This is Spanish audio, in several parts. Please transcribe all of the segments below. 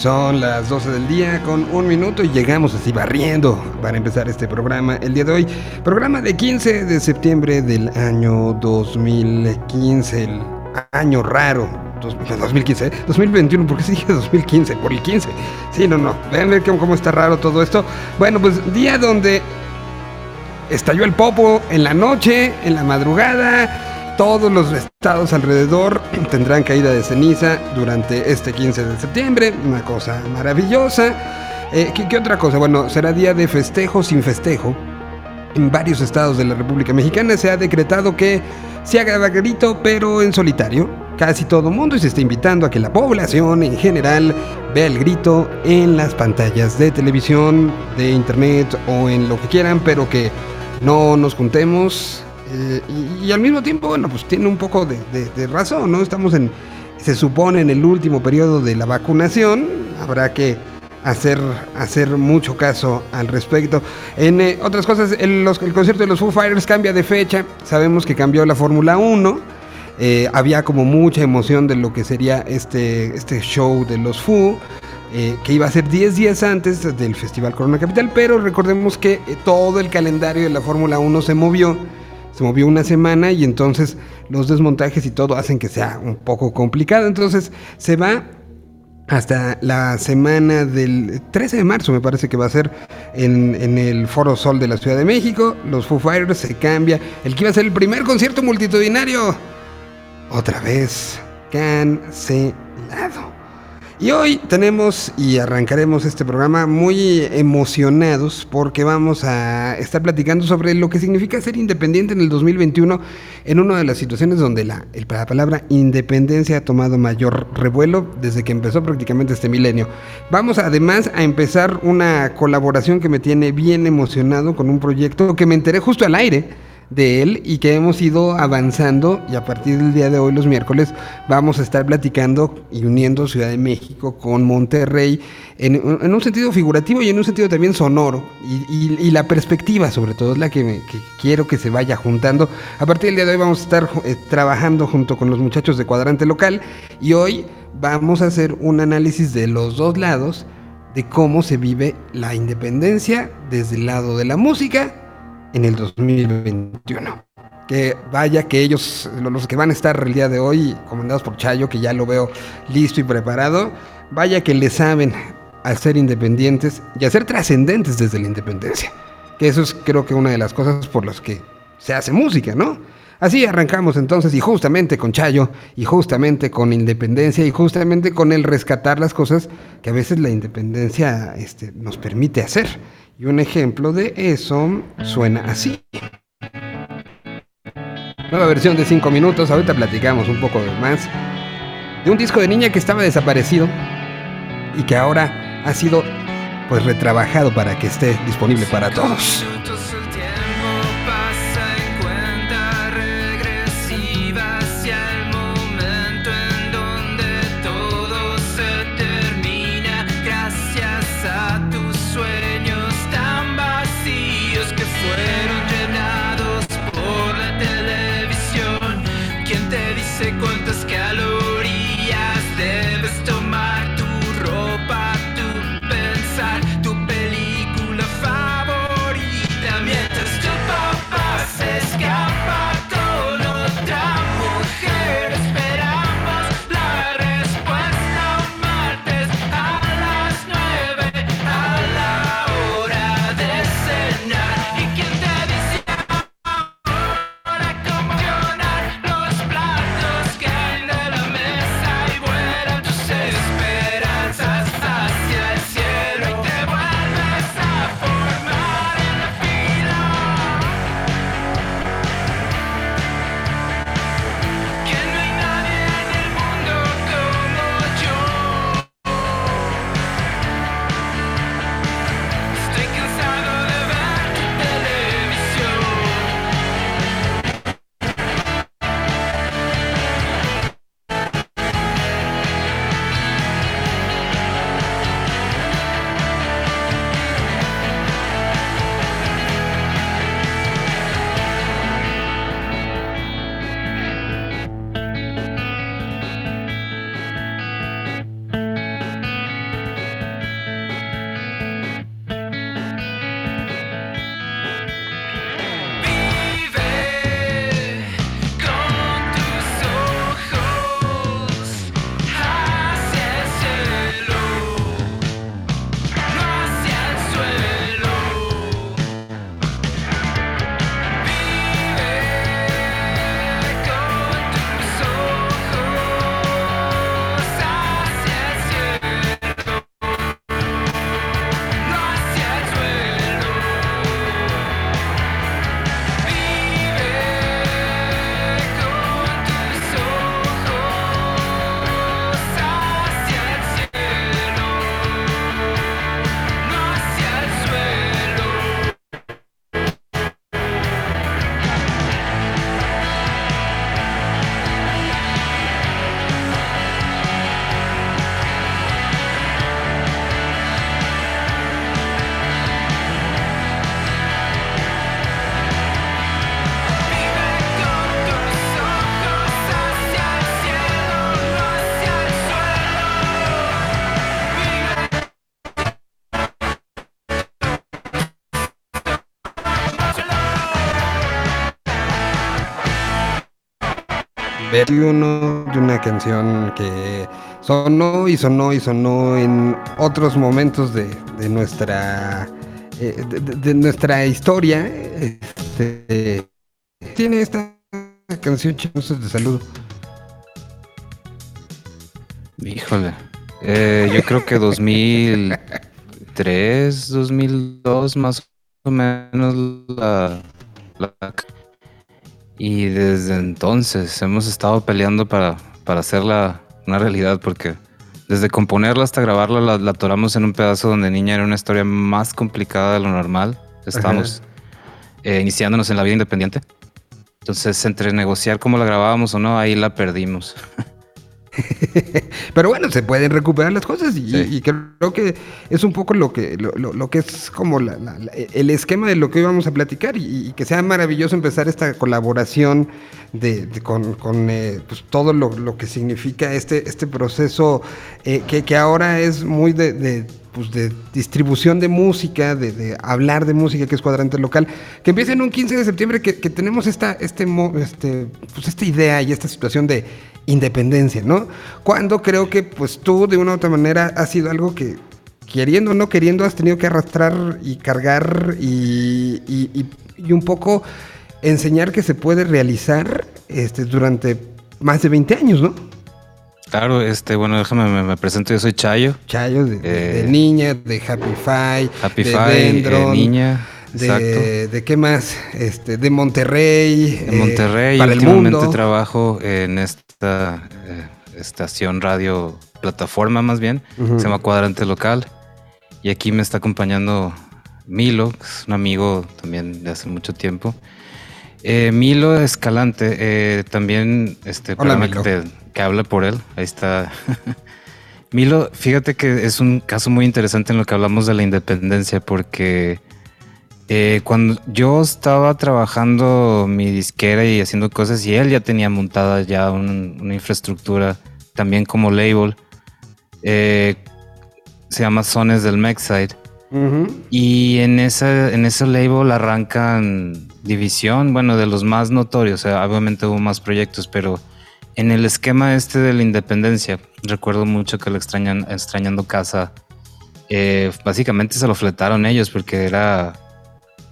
Son las 12 del día con un minuto y llegamos así barriendo para empezar este programa el día de hoy. Programa de 15 de septiembre del año 2015, el año raro. 2015, 2021, ¿por qué se dije 2015? Por el 15. Sí, no, no. Vean ver cómo está raro todo esto. Bueno, pues día donde estalló el popo en la noche, en la madrugada todos los estados alrededor tendrán caída de ceniza durante este 15 de septiembre, una cosa maravillosa. Eh, ¿qué, otra cosa? Bueno, será día de festejo sin festejo. En varios estados de la República Mexicana se ha decretado que se haga grito, pero en solitario. Casi todo mundo se está invitando a que la población en general vea el grito en las pantallas de televisión, de internet o en lo que quieran, pero que no nos juntemos eh, y, al mismo tiempo, bueno, pues tiene un poco de, razón, ¿no? Estamos en, se supone, en el último periodo de la vacunación, habrá que hacer, hacer mucho caso al respecto. En eh, otras cosas, el, el, concierto de los Foo Fighters cambia de fecha, sabemos que cambió la Fórmula 1. Eh, había como mucha emoción de lo que sería este, este show de los Foo. que iba a ser 10 días antes del Festival Corona Capital, pero recordemos que todo el calendario de la Fórmula 1 se movió se movió una semana y entonces los desmontajes y todo hacen que sea un poco complicado. Entonces se va hasta la semana del 13 de marzo, me parece que va a ser en, el Foro Sol de la Ciudad de México. Los Foo Fighters se cambia. El que iba a ser el primer concierto multitudinario. Otra vez cancelado. Y hoy tenemos y arrancaremos este programa muy emocionados porque vamos a estar platicando sobre lo que significa ser independiente en el 2021 en una de las situaciones donde la, la palabra independencia ha tomado mayor revuelo desde que empezó prácticamente este milenio. Vamos además a empezar una colaboración que me tiene bien emocionado con un proyecto que me enteré justo al aire de él y que hemos ido avanzando y a partir del día de hoy, los miércoles, vamos a estar platicando y uniendo Ciudad de México con Monterrey en, un sentido figurativo y en un sentido también sonoro y, la perspectiva sobre todo es la que, quiero que se vaya juntando. A partir del día de hoy vamos a estar eh, trabajando junto con los muchachos de Cuadrante Local y hoy vamos a hacer un análisis de los dos lados de cómo se vive la independencia desde el lado de la música en el 2021. Que vaya que ellos, los que van a estar el día de hoy, comandados por Chayo, que ya lo veo listo y preparado, vaya que le saben a ser independientes y a ser trascendentes desde la independencia. Que eso es creo que una de las cosas por las que se hace música, ¿no? Así arrancamos entonces y justamente con Chayo y justamente con independencia y justamente con el rescatar las cosas que a veces la independencia este, nos permite hacer. Y un ejemplo de eso suena así. Nueva versión de 5 minutos, ahorita platicamos un poco más. De un disco de niña que estaba desaparecido y que ahora ha sido pues retrabajado para que esté disponible para todos. 21 de una canción que sonó y sonó y sonó en otros momentos de, nuestra eh, de, nuestra historia. Este, tiene esta canción Chismosos de Salud. Híjole. Eh, yo creo que 2003, 2002 más o menos la, y desde entonces hemos estado peleando para, para hacerla una realidad porque desde componerla hasta grabarla la, la atoramos en un pedazo donde niña era una historia más complicada de lo normal. Estamos eh, iniciándonos en la vida independiente. Entonces, entre negociar cómo la grabábamos o no, ahí la perdimos. Pero bueno, se pueden recuperar las cosas y, creo que es un poco lo que, lo, que es como el esquema de lo que hoy vamos a platicar y, que sea maravilloso empezar esta colaboración de, con, eh, pues, todo lo, que significa este, este proceso eh, que, ahora es muy de, pues de distribución de música, de, hablar de música, que es cuadrante local, que empieza en un 15 de septiembre, que, tenemos esta, este, este, pues esta idea y esta situación de independencia, ¿no? Cuando creo que pues tú de una u otra manera has sido algo que queriendo o no queriendo has tenido que arrastrar y cargar y, y, un poco enseñar que se puede realizar este, durante más de 20 años, ¿no? Claro, este, bueno, déjame, me, presento, yo soy Chayo. Chayo, de, eh, Niña, de Happy Five, Happy de Five, de Niña. De, de, qué más, este, de Monterrey. De Monterrey, eh, para últimamente el trabajo en esta eh, estación radio plataforma más bien, se llama Cuadrante Local. Y aquí me está acompañando Milo, que es un amigo también de hace mucho tiempo. Eh, Milo Escalante, eh, también este, que, que habla por él. Ahí está. Milo, fíjate que es un caso muy interesante en lo que hablamos de la independencia, porque eh, cuando yo estaba trabajando mi disquera y haciendo cosas, y él ya tenía montada ya una infraestructura también como label, se llama Sones del Mexide. Y en ese, en ese label arrancan división, bueno, de los más notorios, obviamente hubo más proyectos, pero en el esquema este de la independencia, recuerdo mucho que lo extrañan, extrañando casa, eh, básicamente se lo fletaron ellos porque era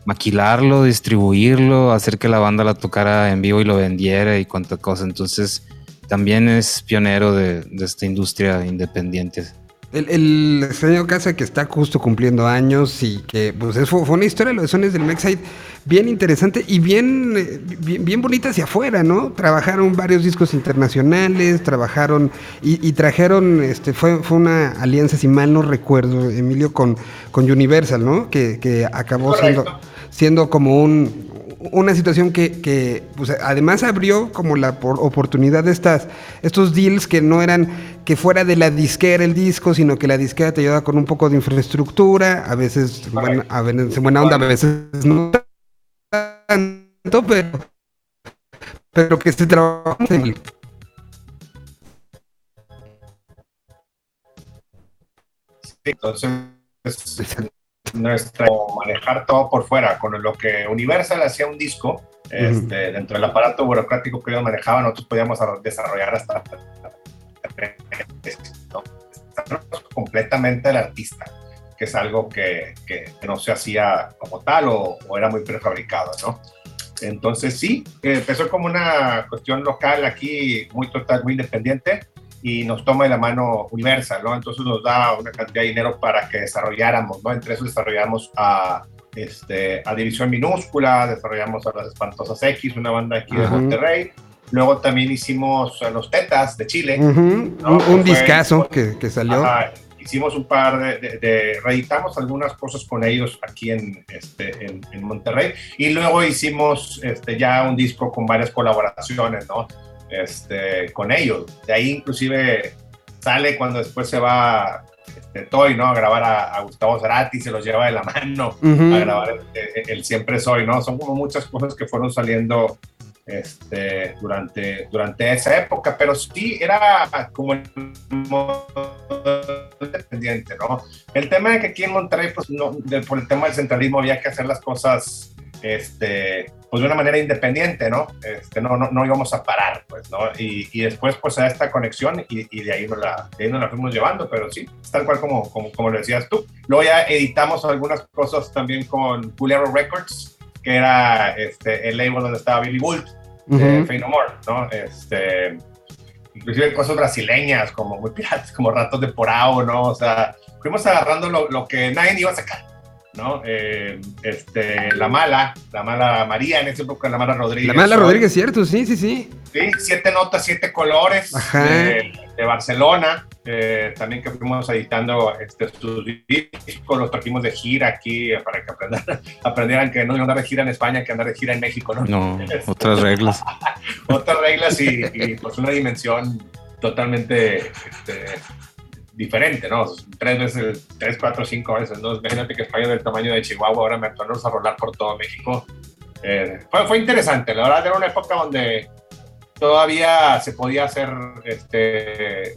maquilarlo, distribuirlo, hacer que la banda la tocara en vivo y lo vendiera y cuánta cosa. Entonces, también es pionero de, de esta industria independiente. El, extraño casa que está justo cumpliendo años y que pues fue, una historia de los sones del Mexide bien interesante y bien, eh, bien, bien, bonita hacia afuera, ¿no? Trabajaron varios discos internacionales, trabajaron y, trajeron, este, fue, fue una alianza, si mal no recuerdo, Emilio, con, con Universal, ¿no? Que, que acabó siendo, siendo como un, una situación que, que pues, además abrió como la oportunidad de estas, estos deals que no eran que fuera de la disquera el disco, sino que la disquera te ayuda con un poco de infraestructura, a veces, a veces en buena onda, a veces no tanto, pero, pero que se trabaja. Sí, entonces nuestro manejar todo por fuera, con lo que Universal hacía un disco, este, dentro del aparato burocrático que ellos manejaban, nosotros podíamos desarrollar hasta completamente el artista, que es algo que, que, no se hacía como tal o, era muy prefabricado, ¿no? Entonces sí, empezó como una cuestión local aquí, muy total, muy independiente, y nos toma de la mano Universal, ¿no? Entonces nos da una cantidad de dinero para que desarrolláramos, ¿no? Entre eso desarrollamos a, este, a División Minúscula, desarrollamos a Las Espantosas X, una banda aquí de Monterrey. Luego también hicimos a Los Tetas de Chile. Un, discazo que, que, salió. hicimos un par de, de, reeditamos algunas cosas con ellos aquí en, este, en, en, Monterrey. Y luego hicimos este, ya un disco con varias colaboraciones, ¿no? Este, con ellos. De ahí inclusive sale cuando después se va este, Toy, ¿no? A grabar a, Gustavo Cerati, se los lleva de la mano a grabar el, Siempre Soy, ¿no? Son como muchas cosas que fueron saliendo este, durante, durante esa época, pero sí era como el independiente, ¿no? El tema de que aquí en Monterrey, pues no, por el tema del centralismo había que hacer las cosas este, pues de una manera independiente, ¿no? Este, no, no, no íbamos a parar, pues, ¿no? Y, y después, pues, a esta conexión y, y, de, ahí nos la, de ahí nos la fuimos llevando, pero sí, tal cual como, como, como lo decías tú. Luego ya editamos algunas cosas también con Bulero Records, que era este, el label donde estaba Billy Gould, de Fey No More, ¿no? Este, inclusive cosas brasileñas, como muy piratas, como Ratos de Porao, ¿no? O sea, fuimos agarrando lo, lo que nadie iba a sacar. ¿No? Eh, este, la mala, la mala María, en ese época la mala Rodríguez. La mala Rodríguez, cierto, sí, sí, sí. Sí, siete notas, siete colores de, de, Barcelona, eh, también que fuimos editando este, sus discos, los trajimos de gira aquí para que aprendan, aprendieran que no andar de gira en España que andar de gira en México, ¿no? No, otras reglas. otras reglas y, y, pues una dimensión totalmente este, diferente, ¿no? Tres veces, tres, cuatro, cinco veces, ¿no? Imagínate que España del tamaño de Chihuahua, ahora me tornamos a rolar por todo México. Eh, fue, fue, interesante, la verdad era una época donde todavía se podía hacer este,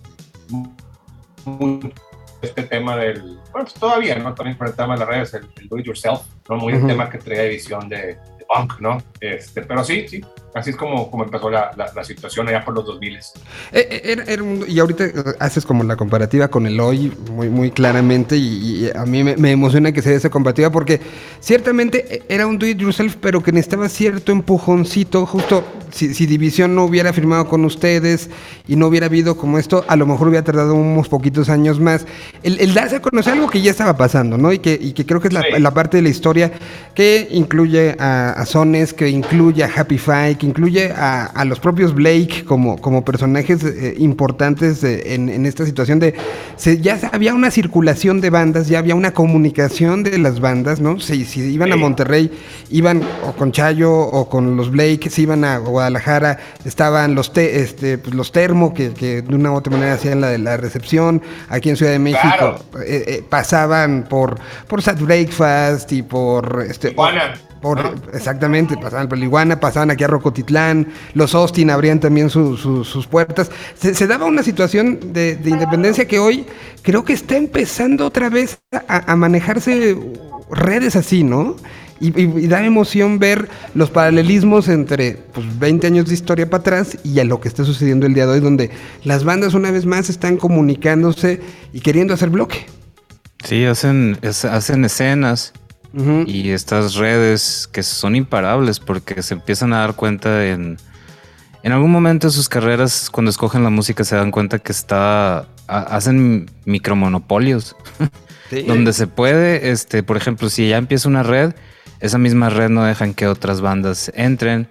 este tema del, bueno, pues todavía, ¿no? También por el tema de las redes, el, el do it yourself, ¿no? Muy uh -huh. el tema que traía visión de, de, punk, ¿no? Este, pero sí, sí, así es como, como empezó la, la, la situación allá por los 2000. Eh, era, era un, y ahorita haces como la comparativa con el hoy muy, muy claramente y, y a mí me, me, emociona que sea esa comparativa porque ciertamente era un do it yourself pero que necesitaba cierto empujoncito justo si, si, División no hubiera firmado con ustedes y no hubiera habido como esto, a lo mejor hubiera tardado unos poquitos años más. El, el darse a conocer algo que ya estaba pasando, ¿no? Y que, y que creo que es la, sí. la, parte de la historia que incluye a, a Sones, que incluye a Happy Five, que incluye a, a los propios Blake como, como personajes eh, importantes eh, en, en, esta situación de... Se, ya había una circulación de bandas, ya había una comunicación de las bandas, ¿no? Si, si iban a Monterrey, iban o con Chayo o con los Blake, se iban a Guadalajara, estaban los, te, este, pues los termo, que, que, de una u otra manera hacían la de la recepción, aquí en Ciudad de México, claro. eh, eh, pasaban por, por Sat Breakfast y por... Este, por, ¿no? Exactamente, pasaban por Liguana, pasaban aquí a Rocotitlán, los Austin abrían también su, su, sus puertas. Se, se, daba una situación de, de, independencia que hoy creo que está empezando otra vez a, a manejarse redes así, ¿no? Y, y, y, da emoción ver los paralelismos entre pues, 20 años de historia para atrás y a lo que está sucediendo el día de hoy, donde las bandas una vez más están comunicándose y queriendo hacer bloque. Sí, hacen, es, hacen escenas uh -huh. y estas redes que son imparables porque se empiezan a dar cuenta en, en algún momento de sus carreras, cuando escogen la música, se dan cuenta que está, hacen micromonopolios. Sí. donde se puede, este, por ejemplo, si ya empieza una red, esa misma red no dejan que otras bandas entren,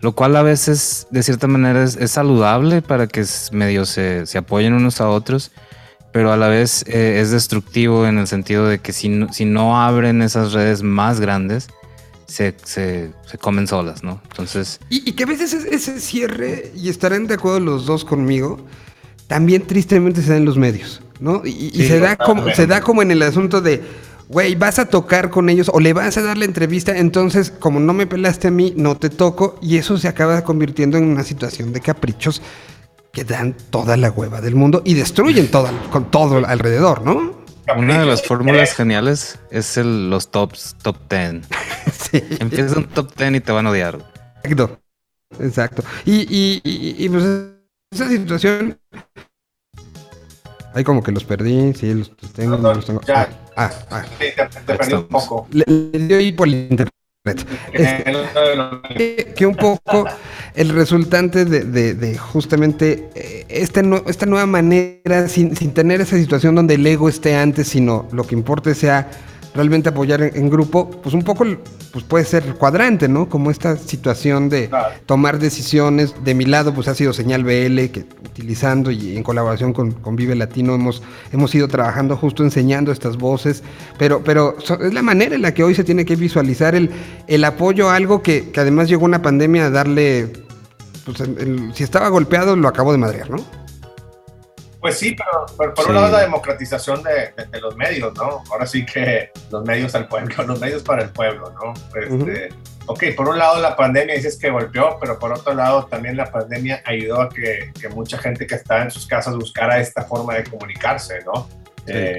lo cual a veces de cierta manera es, es saludable para que medio se, se, apoyen unos a otros, pero a la vez eh, es destructivo en el sentido de que si no, si no abren esas redes más grandes, se, se, se, comen solas, ¿no? Entonces... Y, y que a veces ese cierre, y estarán de acuerdo los dos conmigo, también tristemente se da en los medios, ¿no? Y, y se, da como, se da como en el asunto de güey, vas a tocar con ellos o le vas a dar la entrevista, entonces como no me pelaste a mí, no te toco y eso se acaba convirtiendo en una situación de caprichos que dan toda la hueva del mundo y destruyen todo, con todo alrededor, ¿no? Una de las fórmulas geniales es el, los tops, top 10. sí. Empieza un top 10 y te van a odiar. Exacto, exacto. Y, y, y, y pues esa situación Ahí como que los perdí, sí, los tengo, no, no, los tengo. Ya. Ah, ah. ah. Sí, te, te perdí un poco. Le, le dio ahí por el internet. Este, que, que, un poco el resultante de, de, de justamente eh, esta, no, esta, nueva manera, sin, sin, tener esa situación donde el ego esté antes, sino lo que importe sea realmente apoyar en, en, grupo, pues un poco pues puede ser cuadrante, ¿no? Como esta situación de claro. tomar decisiones. De mi lado, pues ha sido Señal BL, que utilizando y en colaboración con, con Vive Latino hemos, hemos ido trabajando justo enseñando estas voces, pero, pero es la manera en la que hoy se tiene que visualizar el, el apoyo a algo que, que además llegó una pandemia a darle, pues el, el, si estaba golpeado lo acabo de madrear, ¿no? Pues sí, pero, pero por sí. un lado la democratización de, de, de, los medios, ¿no? Ahora sí que los medios al pueblo, los medios para el pueblo, ¿no? Este, uh -huh. Ok, por un lado la pandemia dices que golpeó, pero por otro lado también la pandemia ayudó a que, que mucha gente que estaba en sus casas buscara esta forma de comunicarse, ¿no? Sí. Eh,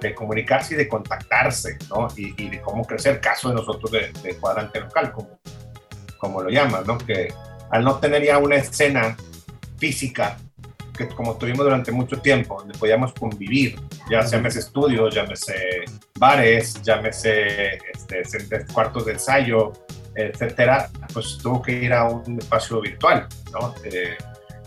de comunicarse y de contactarse, ¿no? Y, de cómo crecer, caso de nosotros de, de cuadrante local, como, como lo llaman, ¿no? Que al no tener ya una escena física, que como tuvimos durante mucho tiempo, donde podíamos convivir, ya llámese estudios, llámese bares, llámese este, cuartos de ensayo, etcétera, pues tuvo que ir a un espacio virtual, ¿no? Eh,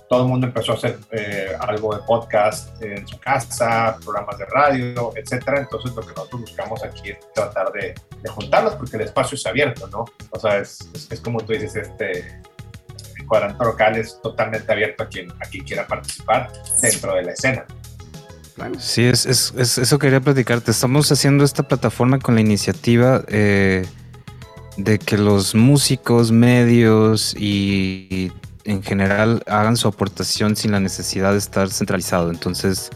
todo el mundo empezó a hacer eh, algo de podcast en su casa, programas de radio, etcétera. Entonces, lo que nosotros buscamos aquí es tratar de, juntarlos porque el espacio es abierto, ¿no? O sea, es, es, como tú dices, este cuadrante local es totalmente abierto a quien, a quien quiera participar dentro de la escena. Sí, es, es, eso quería platicarte. Estamos haciendo esta plataforma con la iniciativa eh, de que los músicos, medios y en general hagan su aportación sin la necesidad de estar centralizado. Entonces,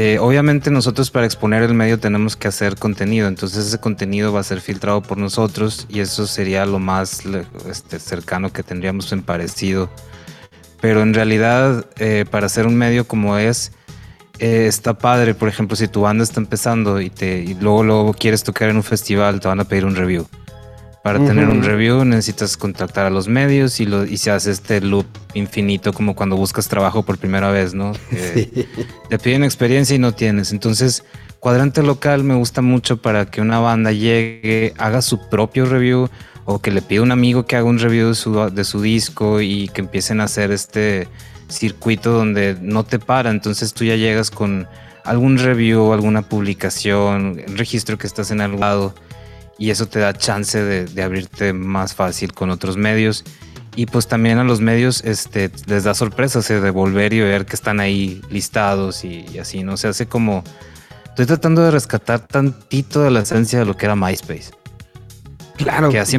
eh, obviamente nosotros para exponer el medio tenemos que hacer contenido, entonces ese contenido va a ser filtrado por nosotros y eso sería lo más este, cercano que tendríamos en parecido. Pero en realidad, eh, para hacer un medio como es, eh, está padre. Por ejemplo, si tu banda está empezando y, te, luego, luego quieres tocar en un festival, te van a pedir un review. Para tener un review necesitas contactar a los medios y, lo, y se hace este loop infinito como cuando buscas trabajo por primera vez, ¿no? Te piden experiencia y no tienes. Entonces, cuadrante local me gusta mucho para que una banda llegue, haga su propio review o que le pida un amigo que haga un review de su, de su disco y que empiecen a hacer este circuito donde no te para. Entonces tú ya llegas con algún review, alguna publicación, registro que estás en algún lado y eso te da chance de, abrirte más fácil con otros medios. Y pues también a los medios este, les da sorpresa de volver y ver que están ahí listados y, así, ¿no? Se hace como... Estoy tratando de rescatar tantito de la esencia de lo que era MySpace. Claro. Que así,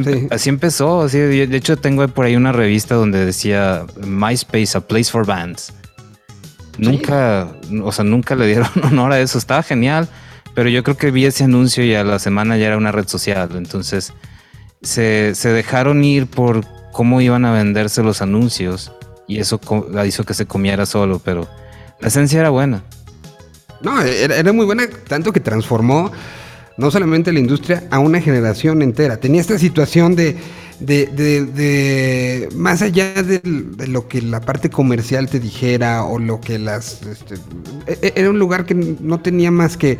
empezó. Así, de hecho, tengo por ahí una revista donde decía MySpace, a place for bands. Nunca, o sea, nunca le dieron honor a eso. Estaba genial. Pero yo creo que vi ese anuncio y a la semana ya era una red social. Entonces se, dejaron ir por cómo iban a venderse los anuncios y eso hizo que se comiera solo, pero la esencia era buena. No, era, muy buena, tanto que transformó no solamente la industria, a una generación entera. Tenía esta situación de, de, más allá de, lo que la parte comercial te dijera o lo que las... Este, e, e, era un lugar que no tenía más que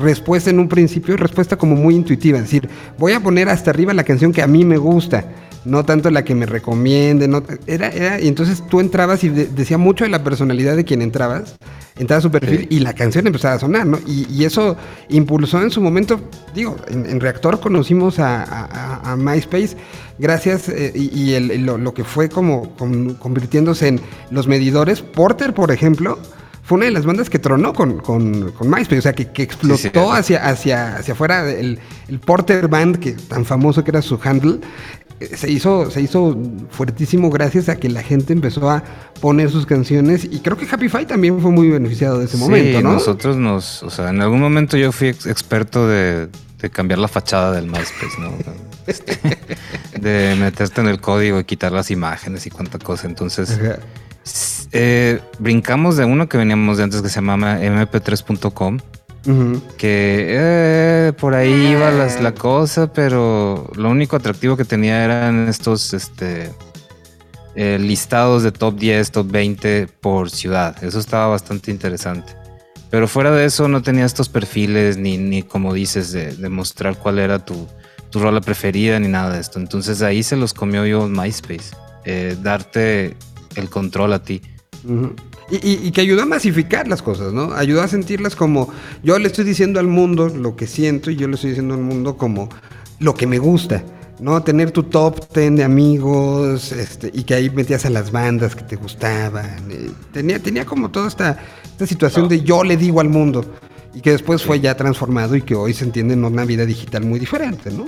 respuesta en un principio, respuesta como muy intuitiva, es decir, voy a poner hasta arriba la canción que a mí me gusta, no tanto la que me recomiende, no, era, era, y entonces tú entrabas y decía mucho de la personalidad de quien entrabas, entraba a su perfil y la canción empezaba a sonar, ¿no? Y, eso impulsó en su momento, digo, en, Reactor conocimos a, MySpace gracias eh, y, lo, que fue como convirtiéndose en los medidores, Porter, por ejemplo, fue una de las bandas que tronó con, con, con MySpace, o sea, que, explotó hacia, hacia, hacia afuera. El, Porter Band, que tan famoso que era su handle, eh, se hizo, se hizo fuertísimo gracias a que la gente empezó a poner sus canciones y creo que Happy Five también fue muy beneficiado de ese momento, ¿no? Nosotros nos, o sea, en algún momento yo fui experto de, cambiar la fachada del MySpace, ¿no? Este, de meterte en el código y quitar las imágenes y cuánta cosa. Entonces, eh, brincamos de uno que veníamos de antes que se llamaba mp3.com. Que eh, por ahí iba la cosa, pero lo único atractivo que tenía eran estos este, eh, listados de top 10, top 20 por ciudad. Eso estaba bastante interesante. Pero fuera de eso no tenía estos perfiles ni, ni como dices, de, mostrar cuál era tu, tu rola preferida ni nada de esto. Entonces ahí se los comió yo MySpace. darte el control a ti y, que ayuda a masificar las cosas, ¿no? Ayuda a sentirlas como yo le estoy diciendo al mundo lo que siento y yo le estoy diciendo al mundo como lo que me gusta. ¿no? Tener tu top ten de amigos, este, y que ahí metías a las bandas que te gustaban. Eh, tenía, tenía como toda esta, esta situación de yo le digo al mundo, y que después fue ya transformado y que hoy se entiende en una vida digital muy diferente, ¿no?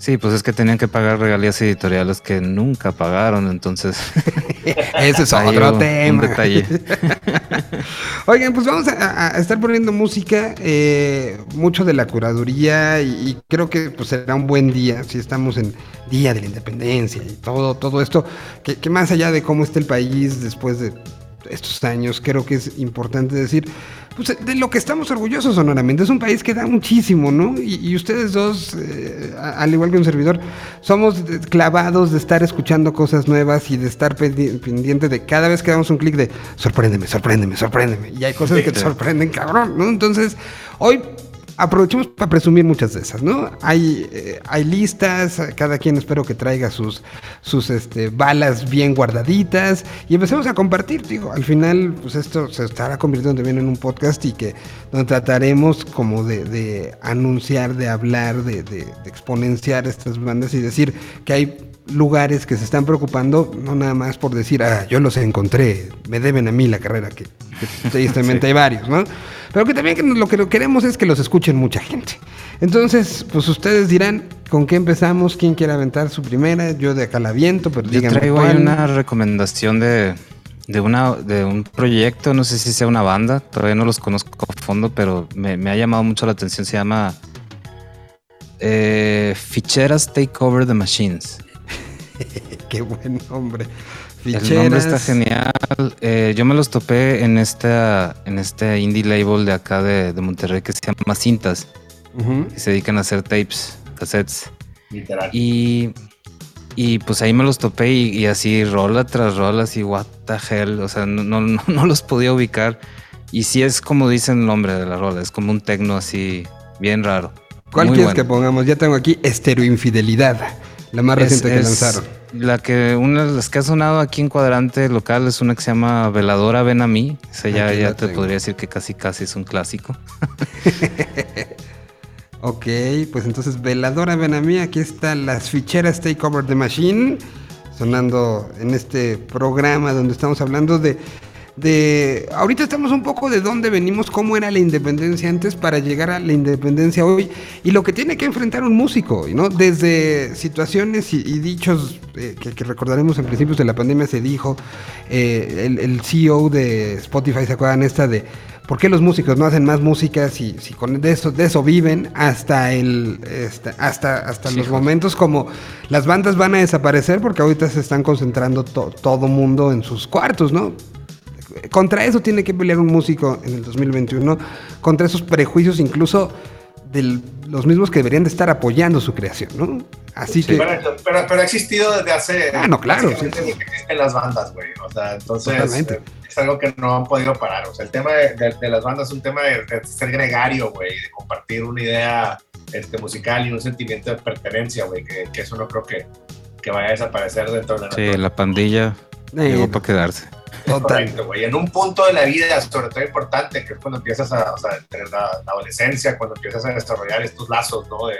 Sí, pues es que tenían que pagar regalías editoriales que nunca pagaron, entonces. Ese es otro tema. detalle. Oigan, pues vamos a, estar poniendo música, eh, mucho de la curaduría, y, creo que pues será un buen día, si estamos en Día de la Independencia y todo, todo esto, que, más allá de cómo está el país después de estos años, creo que es importante decir, pues, de lo que estamos orgullosos sonoramente. Es un país que da muchísimo, ¿no? Y, ustedes dos, eh, al igual que un servidor, somos clavados de estar escuchando cosas nuevas y de estar pendiente de cada vez que damos un clic de sorpréndeme, sorpréndeme, sorpréndeme. Y hay cosas que te sorprenden, cabrón, ¿no? Entonces, hoy aprovechemos para presumir muchas de esas, ¿no? Hay, eh, hay listas, cada quien espero que traiga sus, sus este, balas bien guardaditas y empecemos a compartir, digo, al final pues esto se estará convirtiendo también en un podcast y que donde trataremos como de, anunciar, de hablar, de, de exponenciar estas bandas y decir que hay lugares que se están preocupando, no nada más por decir, ah, yo los encontré, me deben a mí la carrera, que, tristemente hay varios, ¿no? Pero que también lo que queremos es que los escuchen mucha gente. Entonces, pues ustedes dirán con qué empezamos, quién quiere aventar su primera, yo de acá la viento, pero yo traigo ahí una recomendación de, de, una, de un proyecto, no sé si sea una banda, todavía no los conozco a fondo, pero me, me ha llamado mucho la atención, se llama eh, Ficheras Take Over the Machines. Qué buen nombre. El nombre está genial. Eh, yo me los topé en esta, en este indie label de acá de, Monterrey que se llama Cintas. Que se dedican a hacer tapes, cassettes. Literal. Y, y pues ahí me los topé y, así rola tras rola, así what the hell. O sea, no, no, los podía ubicar. Y sí es como dicen el nombre de la rola, es como un tecno así bien raro. ¿Cuál quieres que pongamos? Ya tengo aquí estereoinfidelidad. La más reciente que lanzaron. La que, una de las que ha sonado aquí en cuadrante local es una que se llama Veladora Ven a mí. Esa ya, ya te podría decir que casi casi es un clásico. ok, pues entonces Veladora Ven a mí. Aquí están las ficheras Take Over the Machine. Sonando en este programa donde estamos hablando de de ahorita estamos un poco de dónde venimos, cómo era la independencia antes para llegar a la independencia hoy y lo que tiene que enfrentar un músico, ¿no? Desde situaciones y, dichos eh, que, recordaremos en principios de la pandemia se dijo, eh, el, CEO de Spotify se acuerdan esta de ¿Por qué los músicos no hacen más música si, si con de eso, de eso viven hasta el este, hasta hasta los momentos como las bandas van a desaparecer porque ahorita se están concentrando todo mundo en sus cuartos, ¿no? Contra eso tiene que pelear un músico en el 2021, contra esos prejuicios incluso de los mismos que deberían de estar apoyando su creación, ¿no? Así que... Pero, ha existido desde hace... Ah, no, claro. Sí, existen las bandas, güey. O sea, entonces eh, es algo que no han podido parar. O sea, el tema de, las bandas es un tema de, ser gregario, güey, de compartir una idea este, musical y un sentimiento de pertenencia, güey, que, eso no creo que, que vaya a desaparecer dentro de la Sí, la pandilla llegó para quedarse. Correcto, güey. En un punto de la vida, sobre todo importante, que es cuando empiezas a, sea, la, adolescencia, cuando empiezas a desarrollar estos lazos, ¿no? De,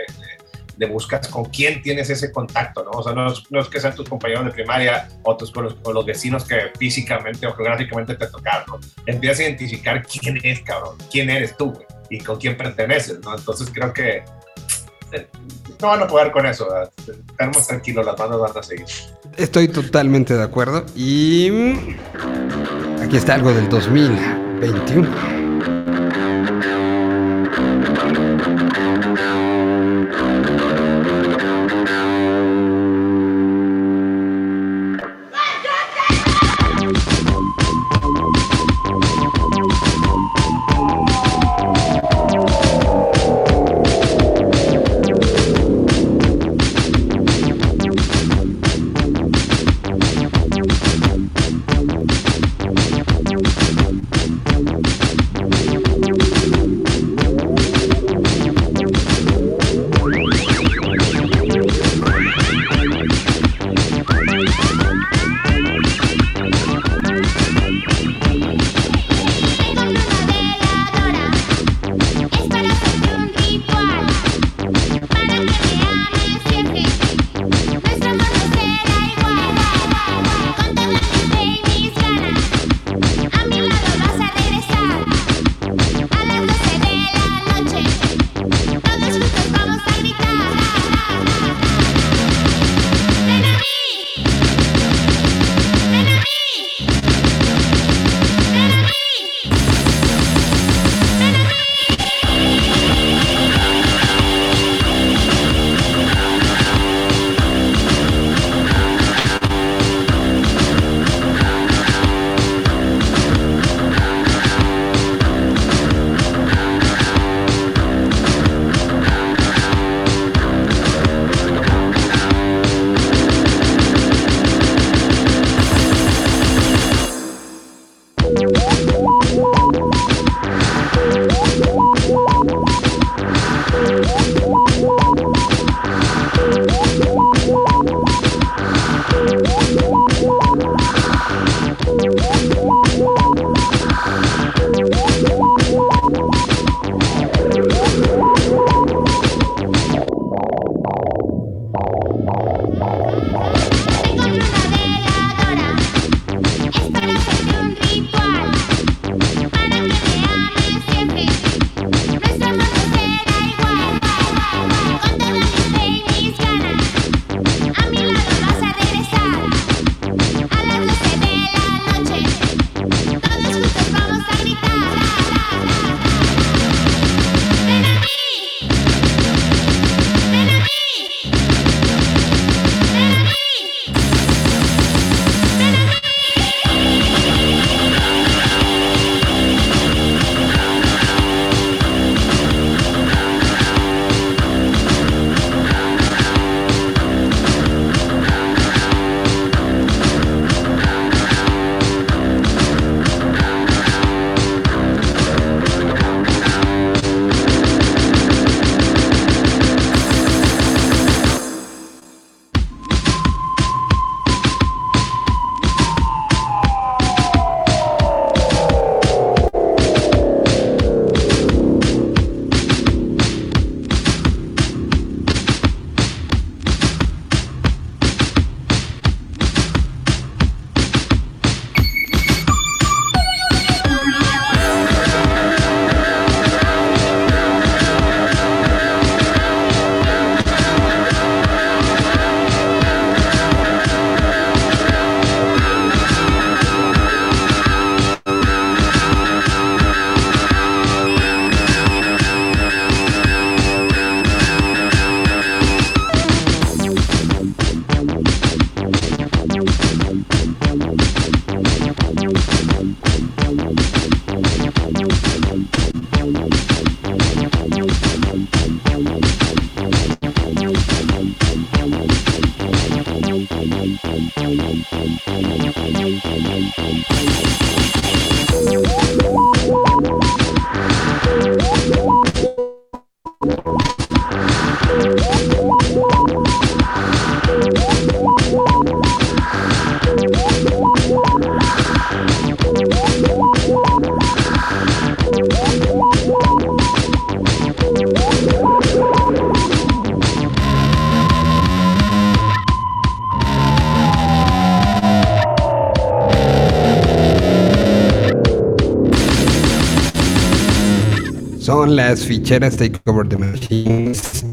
de, buscas con quién tienes ese contacto, ¿no? O sea, no es, que sean tus compañeros de primaria o, tus, con, los, vecinos que físicamente o geográficamente te tocaron, ¿no? Empiezas a identificar quién es, cabrón, quién eres tú, güey, y con quién perteneces, ¿no? Entonces creo que no van a poder con eso. Estamos tranquilos, las bandas van a seguir. Estoy totalmente de acuerdo. Y aquí está algo del 2021. Las ficheras Takeover the Machines.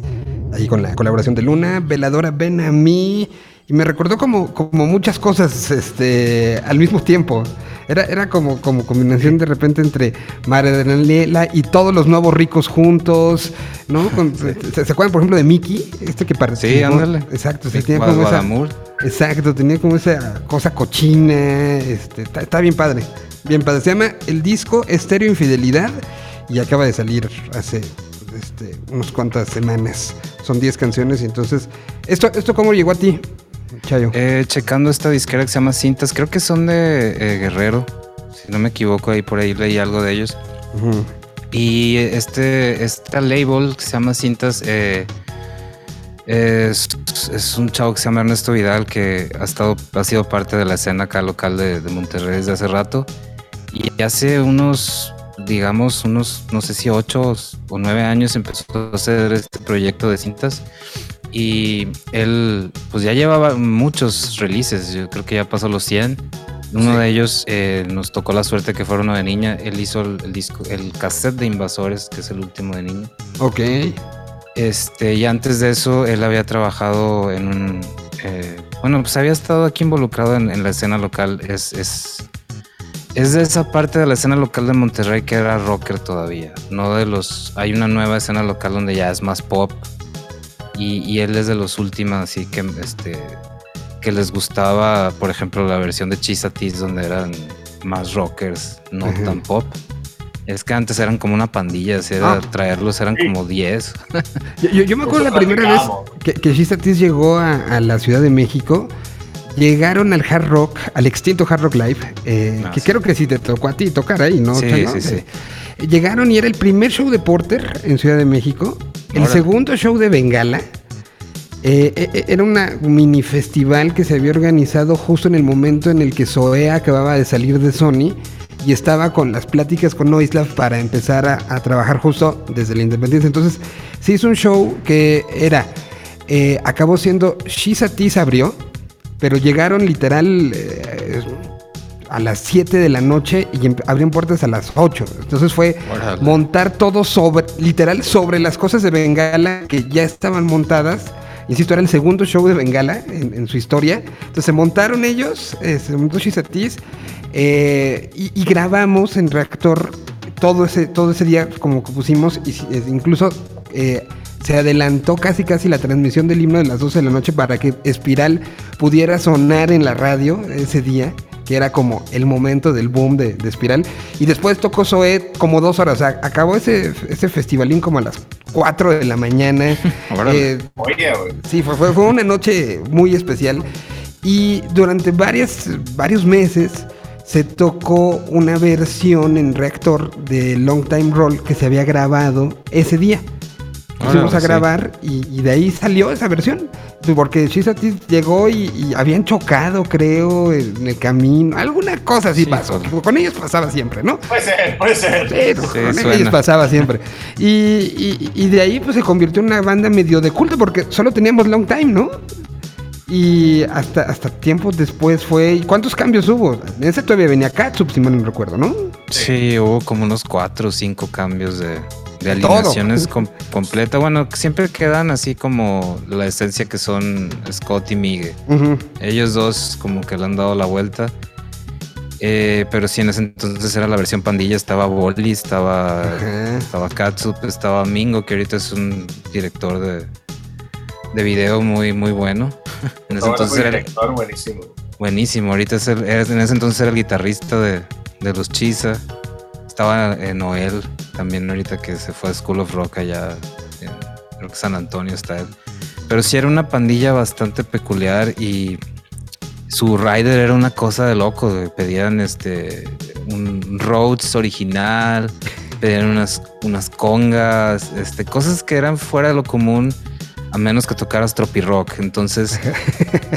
Ahí con la colaboración de Luna, Veladora Ven a mí. Y me recordó como, como muchas cosas este, al mismo tiempo. Era, era como, como combinación de repente entre Maradona y todos los nuevos ricos juntos, ¿no? ¿se, acuerdan, por ejemplo, de Mickey? Este que parecía. Sí, ándale. Exacto, tenía como esa, Exacto, tenía como esa cosa cochina. Este, está, bien padre. Bien padre. Se llama el disco Estéreo Infidelidad y acaba de salir hace este, unas cuantas semanas. Son 10 canciones y entonces, ¿esto, ¿esto cómo llegó a ti, Chayo? Eh, checando esta disquera que se llama Cintas, creo que son de eh, Guerrero, si no me equivoco, ahí por ahí leí algo de ellos. Y este, esta label que se llama Cintas eh, es, un chavo que se llama Ernesto Vidal que ha, estado, ha sido parte de la escena acá local de, de Monterrey desde hace rato. Y hace unos digamos, unos, no sé si ocho o nueve años empezó a hacer este proyecto de cintas. Y él, pues ya llevaba muchos releases, yo creo que ya pasó los 100. Uno de ellos eh, nos tocó la suerte que fuera uno de niña. Él hizo el, disco, el cassette de Invasores, que es el último de niña. Ok. Este, y antes de eso, él había trabajado en un. Eh, bueno, pues había estado aquí involucrado en, la escena local. Es, es es de esa parte de la escena local de Monterrey que era rocker todavía, no de los... Hay una nueva escena local donde ya es más pop y, él es de los últimos, así que, este, que les gustaba, por ejemplo, la versión de Chisatis donde eran más rockers, no tan pop. Es que antes eran como una pandilla, así era, ah. traerlos eran como 10. yo, me acuerdo la primera vez que, que llegó a, la Ciudad de México llegaron al Hard Rock, al extinto Hard Rock Live, eh, ah, que creo que sí te tocó a ti tocar ahí, ¿no? Sí, sí, sí. Eh, llegaron y era el primer show de Porter en Ciudad de México, el segundo show de Bengala. Eh, era una mini festival que se había organizado justo en el momento en el que Zoe acababa de salir de Sony y estaba con las pláticas con Noislav para empezar a, trabajar justo desde la independencia. Entonces se hizo un show que era, acabó siendo Shisa Tis abrió, pero llegaron literal eh, a las 7 de la noche y abrieron puertas a las 8. Entonces fue montar todo sobre, literal, sobre las cosas de Bengala que ya estaban montadas. Insisto, era el segundo show de Bengala en, su historia. Entonces se montaron ellos, eh, se montó Shizatis, eh, y, grabamos en Reactor todo ese, todo ese día como que pusimos, y, incluso se adelantó casi casi la transmisión del himno de las 12 de la noche para que Espiral pudiera sonar en la radio ese día, que era como el momento del boom de, Espiral. Y después tocó Zoé como dos horas. O sea, acabó ese, ese festivalín como a las 4 de la mañana. eh, sí, fue, fue, una noche muy especial. Y durante varias, varios meses se tocó una versión en reactor de Long Time Roll que se había grabado ese día. Fuimos a grabar y, de ahí salió esa versión. Porque Shizatis llegó y, habían chocado, creo, en el camino. Alguna cosa así pasó. Con ellos pasaba siempre, ¿no? Puede ser, puede ser. con ellos pasaba siempre. Y, de ahí pues se convirtió en una banda medio de culto porque solo teníamos Long Time, ¿no? Y hasta, hasta tiempos después fue. ¿Cuántos cambios hubo? En ese todavía venía Katsup, si mal no recuerdo, ¿no? Sí, hubo como unos cuatro o cinco cambios de, de alineaciones completa. Bueno, siempre quedan así como la esencia que son Scott y Miguel. Ellos dos como que le han dado la vuelta. Eh, pero sí, en ese entonces era la versión pandilla, estaba Bolly, estaba, estaba Katsup, estaba Mingo, que ahorita es un director de, de video muy, muy bueno. en ese entonces era director buenísimo. Buenísimo, ahorita es en ese entonces era el guitarrista de, de los Chisa. Estaba en Noel, también ahorita que se fue a School of Rock allá, en, creo que San Antonio está él. Pero sí era una pandilla bastante peculiar y su rider era una cosa de loco. Pedían este un Rhodes original, pedían unas, unas congas, este, cosas que eran fuera de lo común a menos que tocaras tropi rock. Entonces,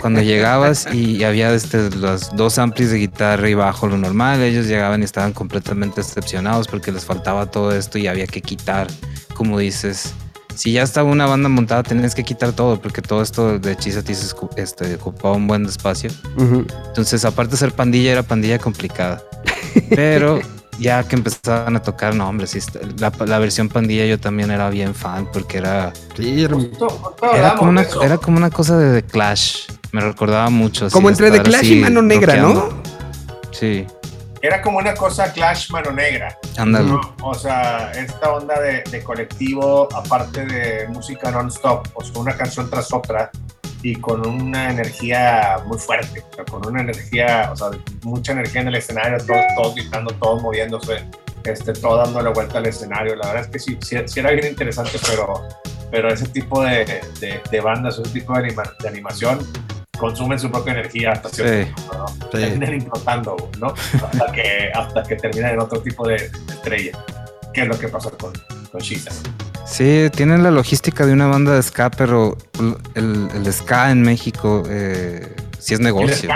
cuando llegabas y había este, los dos amplis de guitarra y bajo, lo normal, ellos llegaban y estaban completamente decepcionados porque les faltaba todo esto y había que quitar, como dices. Si ya estaba una banda montada, tenías que quitar todo, porque todo esto de Chisa este, ocupaba un buen espacio. Entonces, aparte de ser pandilla, era pandilla complicada. Pero ya que empezaban a tocar, no, hombre, sí, la, la, versión pandilla yo también era bien fan porque era. Sí, era, era, como, una, era como una cosa de The Clash. Me recordaba mucho. Como entre The Clash y Mano Negra, ¿no? Sí. Era como una cosa Clash Mano Negra. Ándale. O sea, esta onda de, de colectivo, aparte de música non-stop, o sea, una canción tras otra y con una energía muy fuerte, con una energía, o sea, mucha energía en el escenario, todos, todos gritando, todos moviéndose, este, todo dando la vuelta al escenario. La verdad es que sí, sí, era bien interesante, pero, pero ese tipo de, de, bandas, ese tipo de, de, animación consumen su propia energía hasta cierto punto, ¿no? Terminan implotando, ¿no? Hasta que, hasta que terminan en otro tipo de, estrella, que es lo que pasa con, con Shisa. Sí, tienen la logística de una banda de ska, pero el, el ska en México eh, sí es negocio.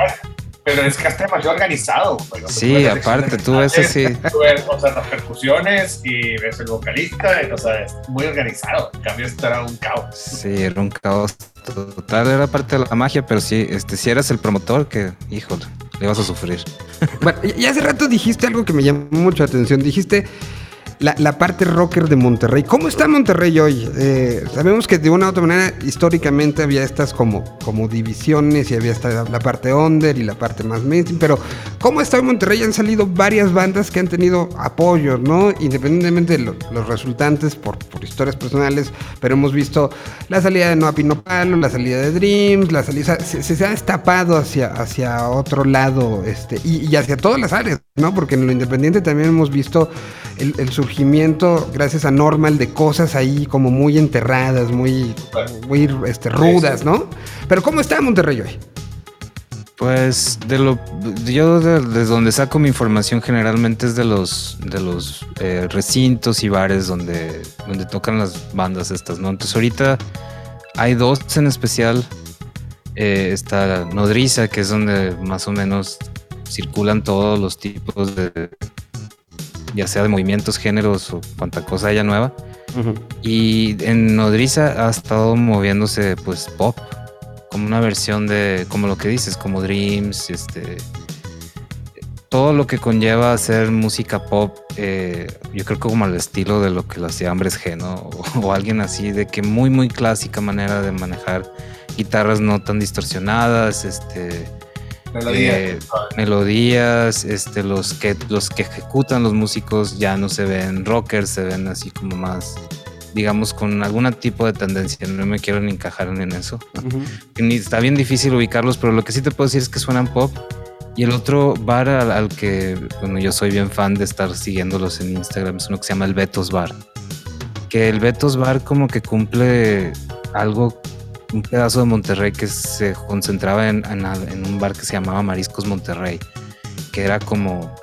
pero el ska está demasiado organizado. sí, aparte, tú ves así. Tú ves, o sea, las percusiones y ves el vocalista, o sea, es muy organizado. En cambio, esto era un caos. Sí, era un caos total, era parte de la magia, pero sí, este, si eras el promotor, que, híjole, le vas a sufrir. Bueno, y hace rato dijiste algo que me llamó mucho la atención. Dijiste la, parte rocker de Monterrey. ¿Cómo está Monterrey hoy? Eh, sabemos que de una u otra manera históricamente había estas como, como divisiones y había esta, la parte under y la parte más mainstream, pero ¿cómo está hoy Monterrey? Han salido varias bandas que han tenido apoyo, ¿no? Independientemente de los resultantes por, historias personales, pero hemos visto la salida de Noa Pinopalo, la salida de Dreams, la salida, se, se, ha destapado hacia, hacia otro lado este, y, hacia todas las áreas, ¿no? Porque en lo independiente también hemos visto el, el surgimiento, gracias a Normal, de cosas ahí como muy enterradas, muy, muy este, rudas, ¿no? Pero ¿cómo está Monterrey hoy? Pues de lo yo desde donde saco mi información generalmente es de los de los eh, recintos y bares donde donde tocan las bandas estas, ¿no? Entonces ahorita hay dos en especial. Eh, está Nodriza, que es donde más o menos circulan todos los tipos de, ya sea de movimientos, géneros o cuanta cosa haya nueva. Y en Nodriza ha estado moviéndose pues pop, como una versión de, como lo que dices, como Dreams, este, todo lo que conlleva hacer música pop, eh, yo creo que como al estilo de lo que lo hacía Ambres G, ¿no? O, alguien así, de que muy, muy clásica manera de manejar guitarras no tan distorsionadas, este, melodías. este, los que, los que ejecutan los músicos ya no se ven rockers, se ven así como más, digamos, con algún tipo de tendencia. No me quiero ni encajar en eso. Está bien difícil ubicarlos, pero lo que sí te puedo decir es que suenan pop. Y el otro bar al, que, bueno, yo soy bien fan de estar siguiéndolos en Instagram es uno que se llama el Betos Bar. Que el Betos Bar como que cumple algo un pedazo de Monterrey que se concentraba en, un bar que se llamaba Mariscos Monterrey, que era como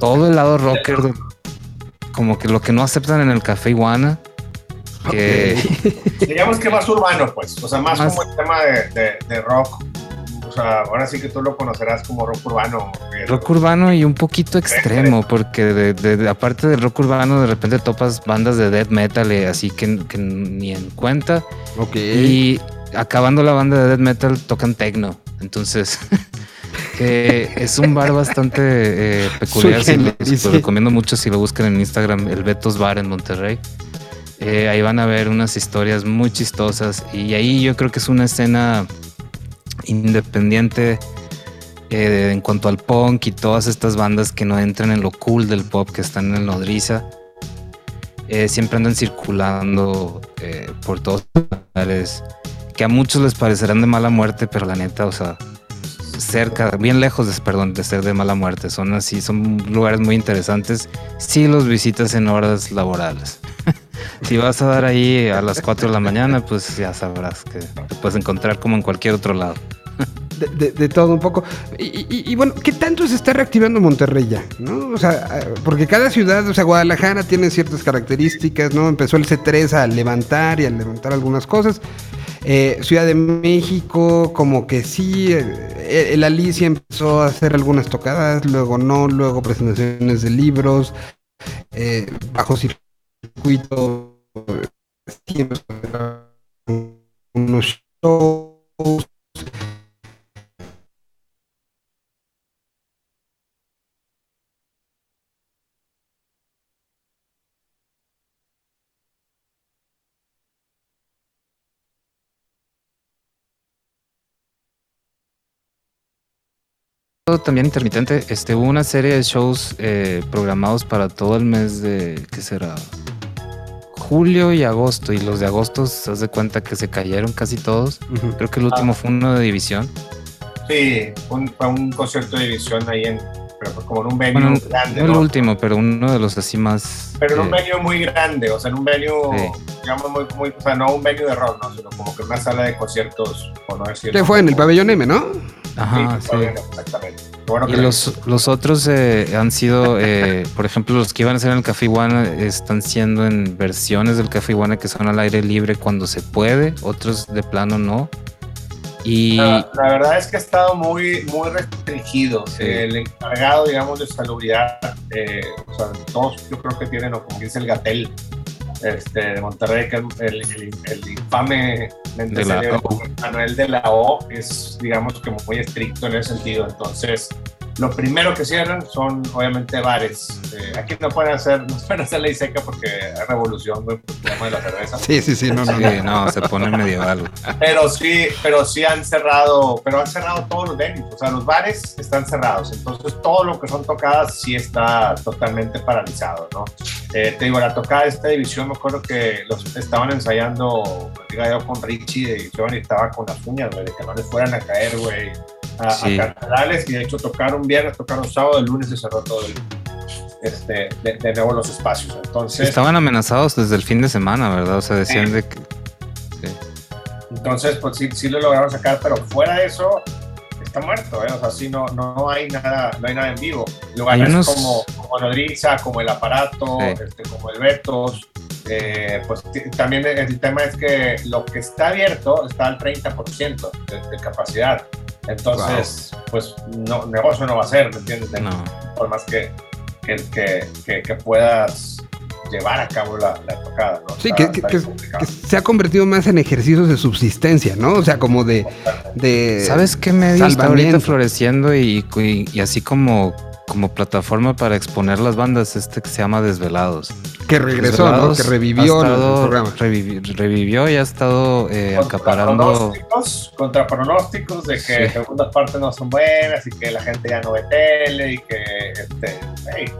todo el lado rocker, como que lo que no aceptan en el Café Iguana. Que... Digamos que más urbano, pues, o sea, más, como el tema de rock ahora sí que tú lo conocerás como rock urbano. Rock urbano y un poquito extremo, porque de, aparte del rock urbano, de repente topas bandas de death metal, eh, así que, ni en cuenta. Ok. Y acabando la banda de death metal, tocan techno. Entonces, es un bar bastante eh, peculiar. lo, recomiendo mucho si lo buscan en Instagram, el Betos Bar en Monterrey. Eh, ahí van a ver unas historias muy chistosas y ahí yo creo que es una escena independiente eh, en cuanto al punk y todas estas bandas que no entran en lo cool del pop que están en nodriza, eh, siempre andan circulando eh, por todos lugares que a muchos les parecerán de mala muerte, pero la neta, o sea, cerca, bien lejos de, perdón, de ser de mala muerte, son así, son lugares muy interesantes si los visitas en horas laborales. si vas a dar ahí a las 4 de la mañana, pues ya sabrás que te puedes encontrar como en cualquier otro lado. de, todo un poco. Y, bueno, ¿qué tanto se está reactivando Monterrey ya? ¿no? O sea, porque cada ciudad, o sea, Guadalajara tiene ciertas características, ¿no? Empezó el C3 a levantar y a levantar algunas cosas. Eh, ciudad de México, como que sí, eh, el Alicia empezó a hacer algunas tocadas, luego no, luego presentaciones de libros, eh, bajo siempre unos shows también intermitente, este, hubo una serie de shows eh, programados para todo el mes de, ¿qué será? Julio y agosto, y los de agosto se hace cuenta que se cayeron casi todos. Creo que el último fue uno de división. Sí, un, fue un concierto de división ahí en, pero como en un venue grande. No el último, pero uno de los así más. Pero en un venue muy grande, o sea, en un venue, digamos, muy, muy, o sea, no un venue de rock, ¿no? sino como que una sala de conciertos, por no decir. ¿Qué fue? En el pabellón M, ¿no? Ajá, sí. Exactamente. y los, los, otros eh, han sido, eh, por ejemplo, los que iban a ser en el Café Iguana están siendo en versiones del Café Iguana que son al aire libre cuando se puede, otros de plano no. Y... La, verdad es que ha estado muy, muy restringido. El encargado, digamos, de salubridad, eh, o sea, todos yo creo que tienen, o como dice el Gatel, este, de Monterrey, que el, el, el infame de la Manuel de la O es, digamos, que muy estricto en ese sentido. Entonces, lo primero que cierran son, obviamente, bares. Eh, aquí no pueden hacer, no pueden hacer ley seca porque hay revolución, güey, por el tema de la cerveza. Sí, sí, sí, no, no, no, se pone medieval. Pero sí, pero sí han cerrado, pero han cerrado todos los venues. O sea, los bares están cerrados. Entonces, todo lo que son tocadas sí está totalmente paralizado, ¿no? Eh, te digo, la tocada de esta división, me acuerdo que los estaban ensayando, yo con Richie de división y estaba con las uñas, güey, de que no les fueran a caer, güey a, sí. y de hecho tocaron viernes, tocaron sábado, el lunes se cerró todo el, este, de, nuevo los espacios. Entonces, Estaban amenazados desde el fin de semana, ¿verdad? O sea, decían de que... Entonces, pues sí, sí lo lograron sacar, pero fuera de eso, está muerto, ¿eh? O sea, sí, no, no, hay nada, no hay nada en vivo. Lugares como, como Nodriza, como El Aparato, este, como el Betos, eh, pues también el, tema es que lo que está abierto está al 30% de, de capacidad. Entonces, pues no, negocio no va a ser, ¿me entiendes? Por más que, que, que, puedas llevar a cabo la, tocada, ¿no? Sí, que, se ha convertido más en ejercicios de subsistencia, ¿no? O sea, como de... de ¿Sabes qué medio está ahorita floreciendo y, y, así como, como plataforma para exponer las bandas, este que se llama Desvelados? Que regresó, ¿no? Que revivió el programa. revivió y ha estado eh, acaparando. Pronósticos, contra pronósticos de que segundas partes no son buenas y que la gente ya no ve tele y que, este, hey,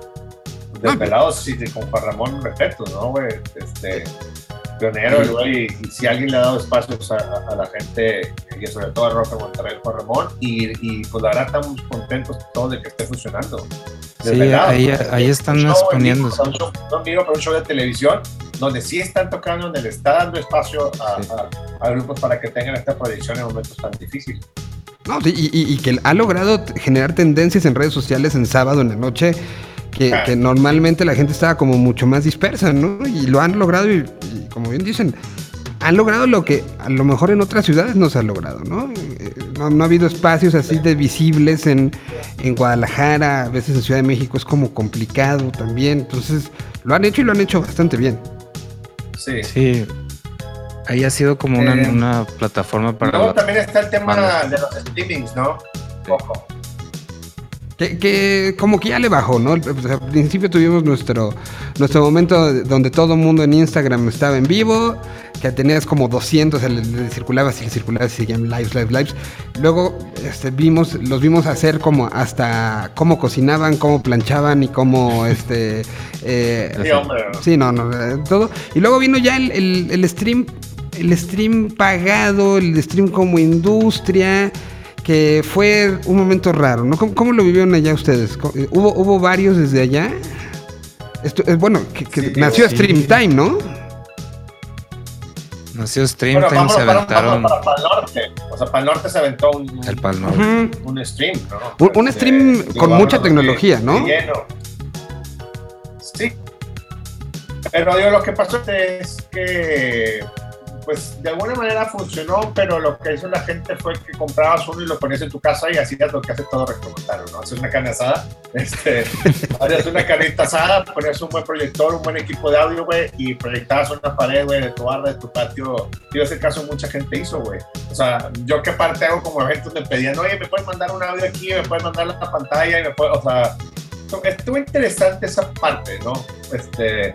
desvelados, sí, con Juan Ramón, respeto, ¿no, güey? Este, pionero, güey, y, si alguien le ha dado espacios a, la gente, y sobre todo a Roca Monterrey, Juan Ramón, y, y pues la verdad estamos contentos todos de que esté funcionando. Sí, ahí, ahí están exponiéndose. No miro para un show de televisión donde sí están tocando, donde le está dando espacio a, grupos para que tengan esta proyección en momentos tan difíciles. No, y, y, que ha logrado generar tendencias en redes sociales en sábado en la noche que, que, normalmente la gente estaba como mucho más dispersa, ¿no? Y lo han logrado y como bien dicen, han logrado lo que a lo mejor en otras ciudades no se ha logrado, ¿no? Eh, no, ha habido espacios así de visibles en, en, Guadalajara, a veces en Ciudad de México es como complicado también, entonces lo han hecho y lo han hecho bastante bien. Sí. Sí. Ahí ha sido como una, eh, una plataforma para... Luego también está el tema de los streamings, ¿no? Ojo. Que, como que ya le bajó, ¿no? al principio tuvimos nuestro, nuestro momento donde todo el mundo en Instagram estaba en vivo, que tenías como 200, le, le circulaba, así, circulaba, así, seguían lives, lives, lives. Luego este, vimos, los vimos hacer como hasta cómo cocinaban, cómo planchaban y cómo, este... Eh, sí, hombre. Sí, no, no, eh, todo. Y luego vino ya el, el, el stream, el stream pagado, el stream como industria que fue un momento raro, ¿no? ¿Cómo, lo vivieron allá ustedes? Eh, ¿Hubo, hubo varios desde allá? Esto, es bueno, que, nació Stream Time, ¿no? Nació Stream, se aventaron. para, el norte. O sea, para el norte se aventó un, el Pal Norte. un stream, ¿no? Un, este, stream con mucha tecnología, ¿no? Lleno. Sí. Pero digo, lo que pasó es que pues de alguna manera funcionó, pero lo que hizo la gente fue que comprabas uno y lo ponías en tu casa y hacías lo que hace todo recomendar, ¿no? Haces una carne asada, este, harías una carnita asada, ponías un buen proyector, un buen equipo de audio, güey, y proyectabas una pared, güey, de tu barra, de tu patio. Y ese caso mucha gente hizo, güey. O sea, yo que parte hago como eventos me pedían, oye, me puedes mandar un audio aquí, me puedes mandar la pantalla, y me puedes, o sea, estuvo interesante esa parte, ¿no? Este,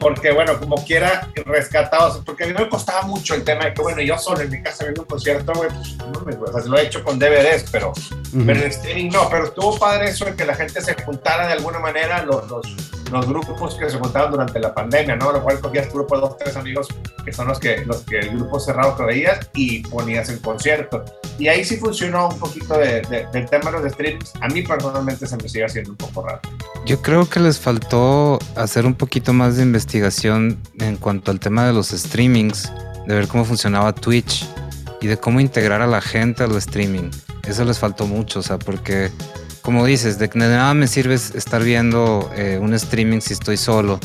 porque bueno, como quiera, rescatados, porque a mí me costaba mucho el tema de que, bueno, yo solo en mi casa viendo un concierto, güey, pues no me, o sea, lo he hecho con DVDs, pero, pero en streaming no, pero estuvo padre eso de que la gente se juntara de alguna manera, los, los, los grupos que se juntaban durante la pandemia, ¿no? Lo cual cogías tu grupo de dos, tres amigos que son los que, los que el grupo cerrado que veías y ponías el concierto. Y ahí sí funcionó un poquito de, del tema de los streams. A mí personalmente se me sigue haciendo un poco raro. Yo creo que les faltó hacer un poquito más de investigación en cuanto al tema de los streamings, de ver cómo funcionaba Twitch y de cómo integrar a la gente al streaming. Eso les faltó mucho, o sea, porque como dices, de nada me sirve estar viendo eh, un streaming si estoy solo.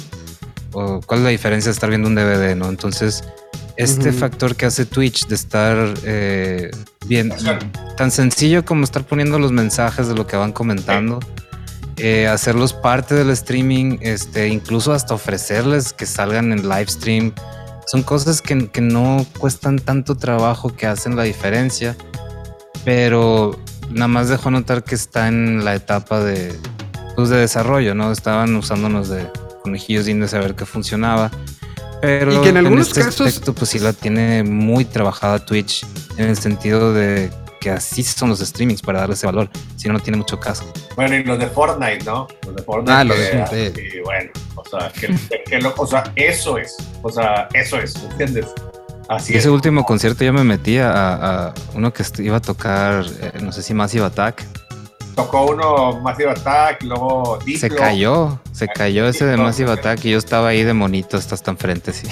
O cuál es la diferencia de estar viendo un DVD, ¿no? Entonces, este factor que hace Twitch de estar eh, bien, tan sencillo como estar poniendo los mensajes de lo que van comentando, eh, hacerlos parte del streaming, este, incluso hasta ofrecerles que salgan en live stream, son cosas que, que no cuestan tanto trabajo que hacen la diferencia, pero nada más dejó notar que está en la etapa de, pues, de desarrollo, ¿no? Estaban usándonos de conejillos de a ver qué funcionaba. Pero y que en algunos este casos. Aspecto, pues sí la tiene muy trabajada Twitch en el sentido de que así son los streamings para darle ese valor. Si no, no tiene mucho caso. Bueno, y los de Fortnite, ¿no? Los de Fortnite. Ah, los de Fortnite. Y bueno, o sea, que, o sea, eso es. O sea, eso es, ¿entiendes? Así Ese último concierto yo me metí a, uno que iba a tocar, eh, no sé si Massive Attack. Tocó uno Massive Attack, luego Se cayó, se cayó ese de Massive Attack y yo estaba ahí de monito hasta hasta enfrente, sí.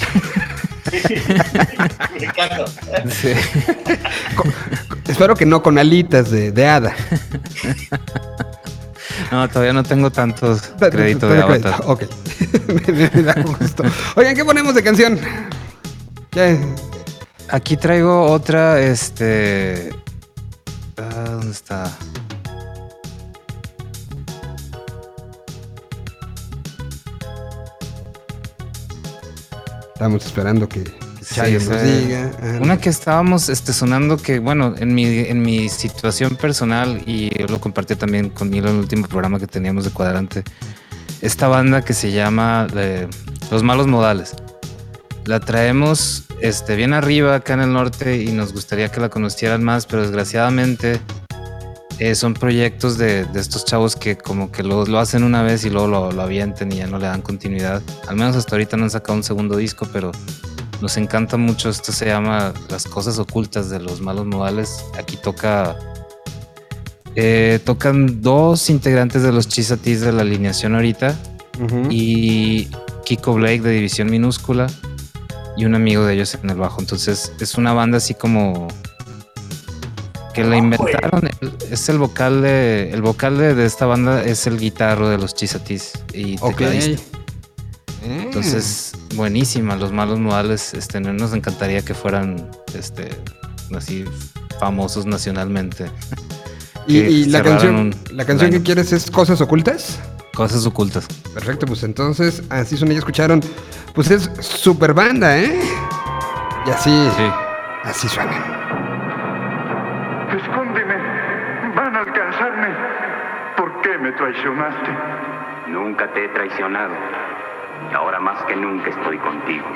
sí. espero que no con alitas de, de hada. No, todavía no tengo tantos créditos de Avatar. Ok. me, da gusto. Oigan, ¿qué ponemos de canción? Aquí traigo otra, este... Ah, ¿Dónde está? Estamos esperando que nos diga. Una que estábamos este, sonando que, bueno, en mi, en mi situación personal, y lo compartí también conmigo en el último programa que teníamos de Cuadrante, esta banda que se llama eh, Los Malos Modales. La traemos este, bien arriba acá en el norte y nos gustaría que la conocieran más, pero desgraciadamente eh, son proyectos de, estos chavos que como que lo, lo hacen una vez y luego lo, lo, avienten y ya no le dan continuidad. Al menos hasta ahorita no han sacado un segundo disco, pero nos encanta mucho. Esto se llama Las cosas ocultas de los malos modales. Aquí toca... Eh, tocan dos integrantes de los Chisatis de la alineación ahorita y Kiko Blake de División Minúscula y un amigo de ellos en el bajo. Entonces es una banda así como que la inventaron. Es el vocal de el vocal de, esta banda es el guitarro de los Chisatis y okay. Entonces buenísima. Los malos modales, este, nos encantaría que fueran, este, así famosos nacionalmente. ¿Y, la canción, la canción que quieres es Cosas Ocultas? Cosas Ocultas. Perfecto, pues entonces así son, ellos escucharon pues es super banda, ¿eh? Y así, sí. así suena. Traicionaste? Nunca te he traicionado. Y ahora más que nunca estoy contigo.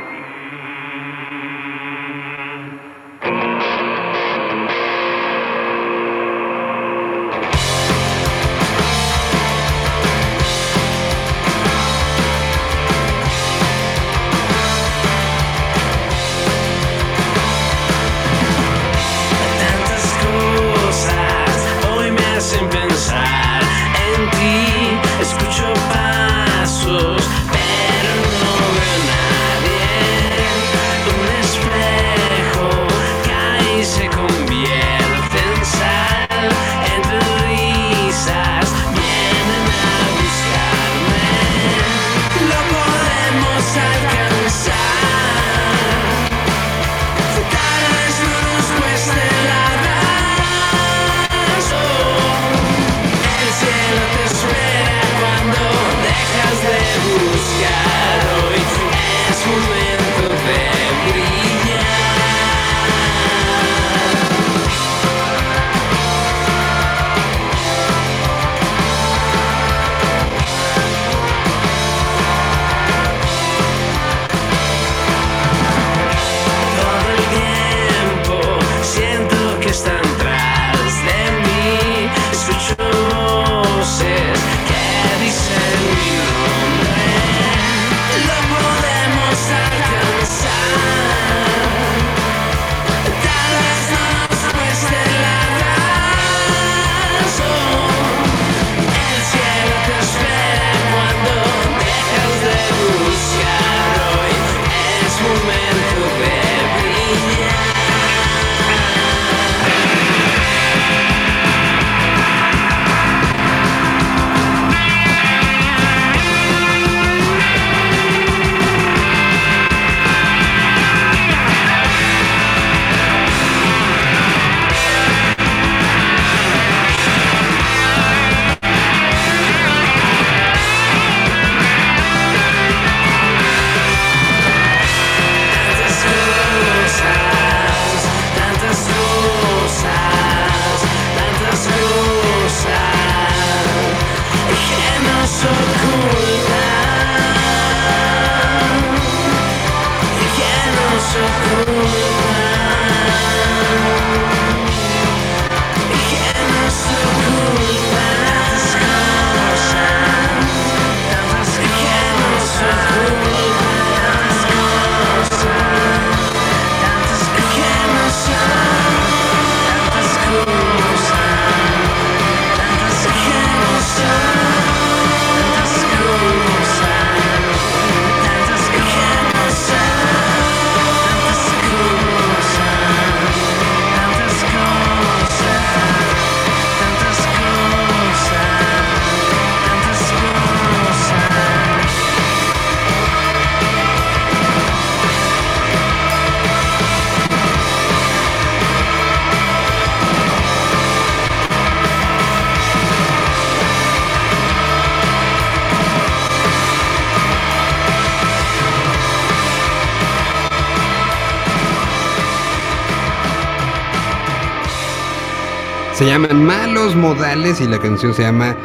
Se llaman Malos Modales y la canción se llama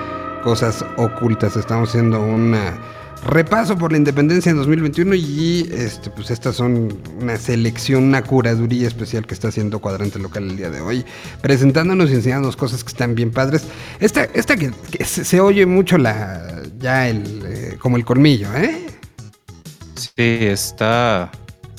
Cosas Ocultas. Estamos haciendo un repaso por la independencia en 2021 y este, pues estas son una selección, una curaduría especial que está haciendo Cuadrante Local el día de hoy, presentándonos y enseñándonos cosas que están bien padres. Esta, esta que, se, oye mucho la ya el eh, como el colmillo, ¿eh? Sí, está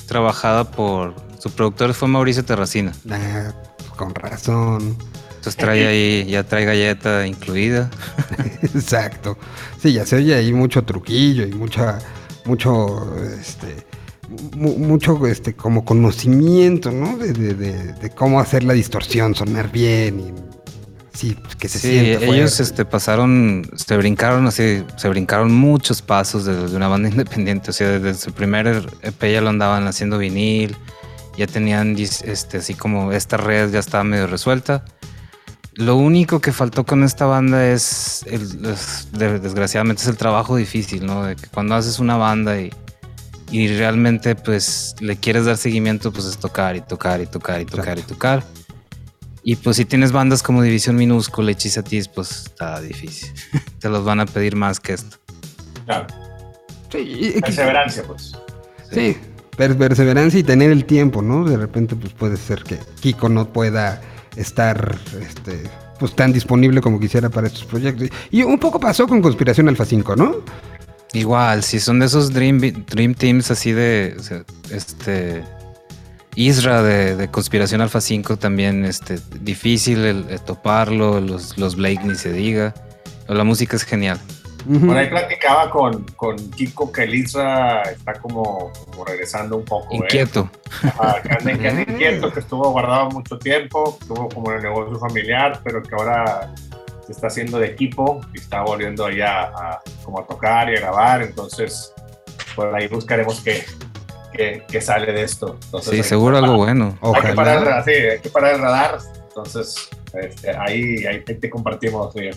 trabajada por su productor fue Mauricio Terracina. Ah, con razón. Entonces trae ahí, ya trae galleta incluida. Exacto. Sí, ya se oye ahí mucho truquillo y mucha, mucho, este, mucho, este, como conocimiento, ¿no? De, cómo hacer la distorsión, sonar bien y sí, que se sí, ellos este, pasaron, se brincaron así, se brincaron muchos pasos de, una banda independiente. O sea, desde su primer EP ya lo andaban haciendo vinil, ya tenían este, así como esta red ya estaba medio resuelta. Lo único que faltó con esta banda es, desgraciadamente, es el trabajo difícil, ¿no? De que cuando haces una banda y, y realmente pues le quieres dar seguimiento, pues es tocar y tocar y tocar y tocar y tocar. Y pues si tienes bandas como División Minúscula y Chisatis, pues está difícil. Te los van a pedir más que esto. Claro. Sí, perseverancia, pues. Sí. perseverancia y tener el tiempo, ¿no? De repente, pues puede ser que Kiko no pueda estar este, pues tan disponible como quisiera para estos proyectos. Y un poco pasó con Conspiración Alfa 5, ¿no? Igual, si son de esos Dream, dream Teams así de este Isra de, Conspiración Alfa 5 también este, difícil el, toparlo, los, los Blake ni se diga. la música es genial. Por ahí platicaba con, con Kiko que Elisa está como, regresando un poco. ¿eh? Inquieto. que inquieto, que estuvo guardado mucho tiempo, estuvo como en el negocio familiar, pero que ahora se está haciendo de equipo y está volviendo allá a, como a tocar y a grabar. Entonces, por ahí buscaremos qué, qué, sale de esto. sí, seguro algo bueno. Hay que, parar, sí, hay que parar el radar. Entonces, este, ahí, ahí te compartimos bien.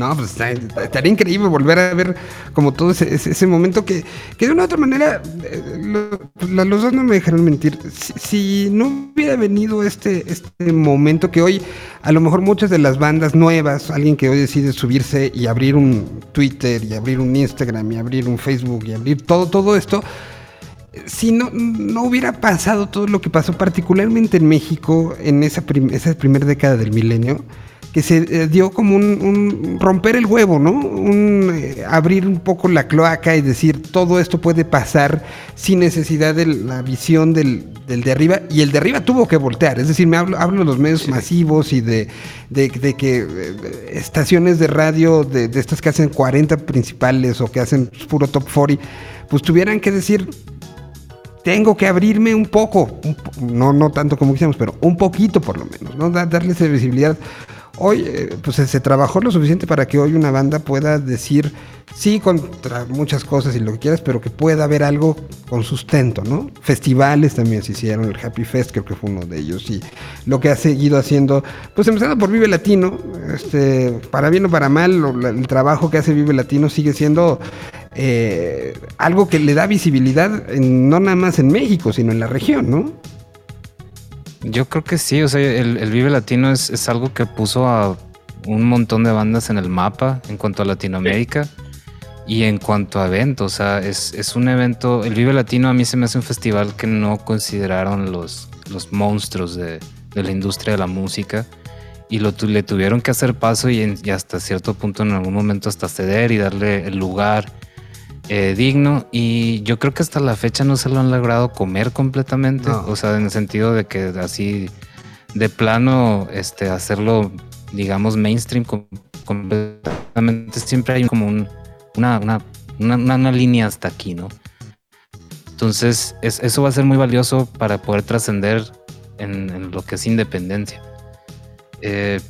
No, pues estaría increíble volver a ver como todo ese, momento que, que, de una u otra manera, eh, pues, los dos no me dejaron mentir. Si, no hubiera venido este, este momento que hoy, a lo mejor muchas de las bandas nuevas, alguien que hoy decide subirse y abrir un Twitter y abrir un Instagram y abrir un Facebook y abrir todo, todo esto, si no, no hubiera pasado todo lo que pasó, particularmente en México, en esa, esa primera década del milenio, que se eh, dio como un, romper el huevo, ¿no? Un eh, abrir un poco la cloaca y decir todo esto puede pasar sin necesidad de la visión del, de arriba. Y el de arriba tuvo que voltear. Es decir, me hablo, hablo de los medios masivos y de, que eh, estaciones de radio de, de, estas que hacen 40 principales o que hacen puro top 40, pues tuvieran que decir. Tengo que abrirme un poco, no, no tanto como quisiéramos, pero un poquito por lo menos, ¿no? darle esa visibilidad hoy eh, pues se trabajó lo suficiente para que hoy una banda pueda decir sí contra muchas cosas y lo que quieras, pero que pueda haber algo con sustento, ¿no? Festivales también se hicieron, el Happy Fest creo que fue uno de ellos y lo que ha seguido haciendo, pues empezando por Vive Latino, este, para bien o para mal, el trabajo que hace Vive Latino sigue siendo eh, algo que le da visibilidad no nada más en México, sino en la región, ¿no? Yo creo que sí, o sea, el, Vive Latino es, algo que puso a un montón de bandas en el mapa en cuanto a Latinoamérica y en cuanto a eventos, o sea, es, un evento, el Vive Latino a mí se me hace un festival que no consideraron los, los monstruos de, la industria de la música y lo, le tuvieron que hacer paso y, y hasta cierto punto en algún momento hasta ceder y darle el lugar eh, digno y yo creo que hasta la fecha no se lo han logrado comer completamente, o sea, en el sentido de que así de plano este hacerlo digamos mainstream completamente siempre hay como un, una, una, una, línea hasta aquí, ¿no? Entonces eso va a ser muy valioso para poder trascender en, lo que es independencia. Eh,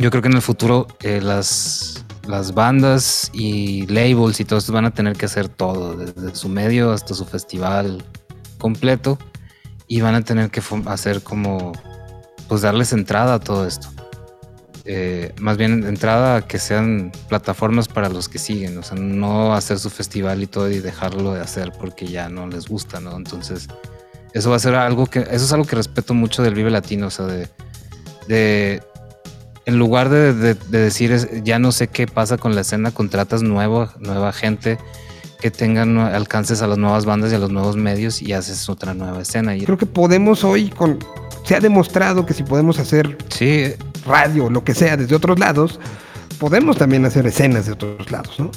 yo creo que en el futuro eh, las las bandas y labels y todos van a tener que hacer todo, desde su medio hasta su festival completo, y van a tener que hacer como, pues darles entrada a todo esto. Eh, más bien entrada a que sean plataformas para los que siguen, o sea, no hacer su festival y todo y dejarlo de hacer porque ya no les gusta, ¿no? Entonces, eso va a ser algo que, eso es algo que respeto mucho del Vive Latino, o sea, de, de en lugar de, decir ya no sé qué pasa con la escena, contratas nueva, nueva gente que tengan alcances a las nuevas bandas y a los nuevos medios y haces otra nueva escena. Creo que podemos hoy, con, se ha demostrado que si podemos hacer sí. radio, lo que sea, desde otros lados, podemos también hacer escenas de otros lados, ¿no?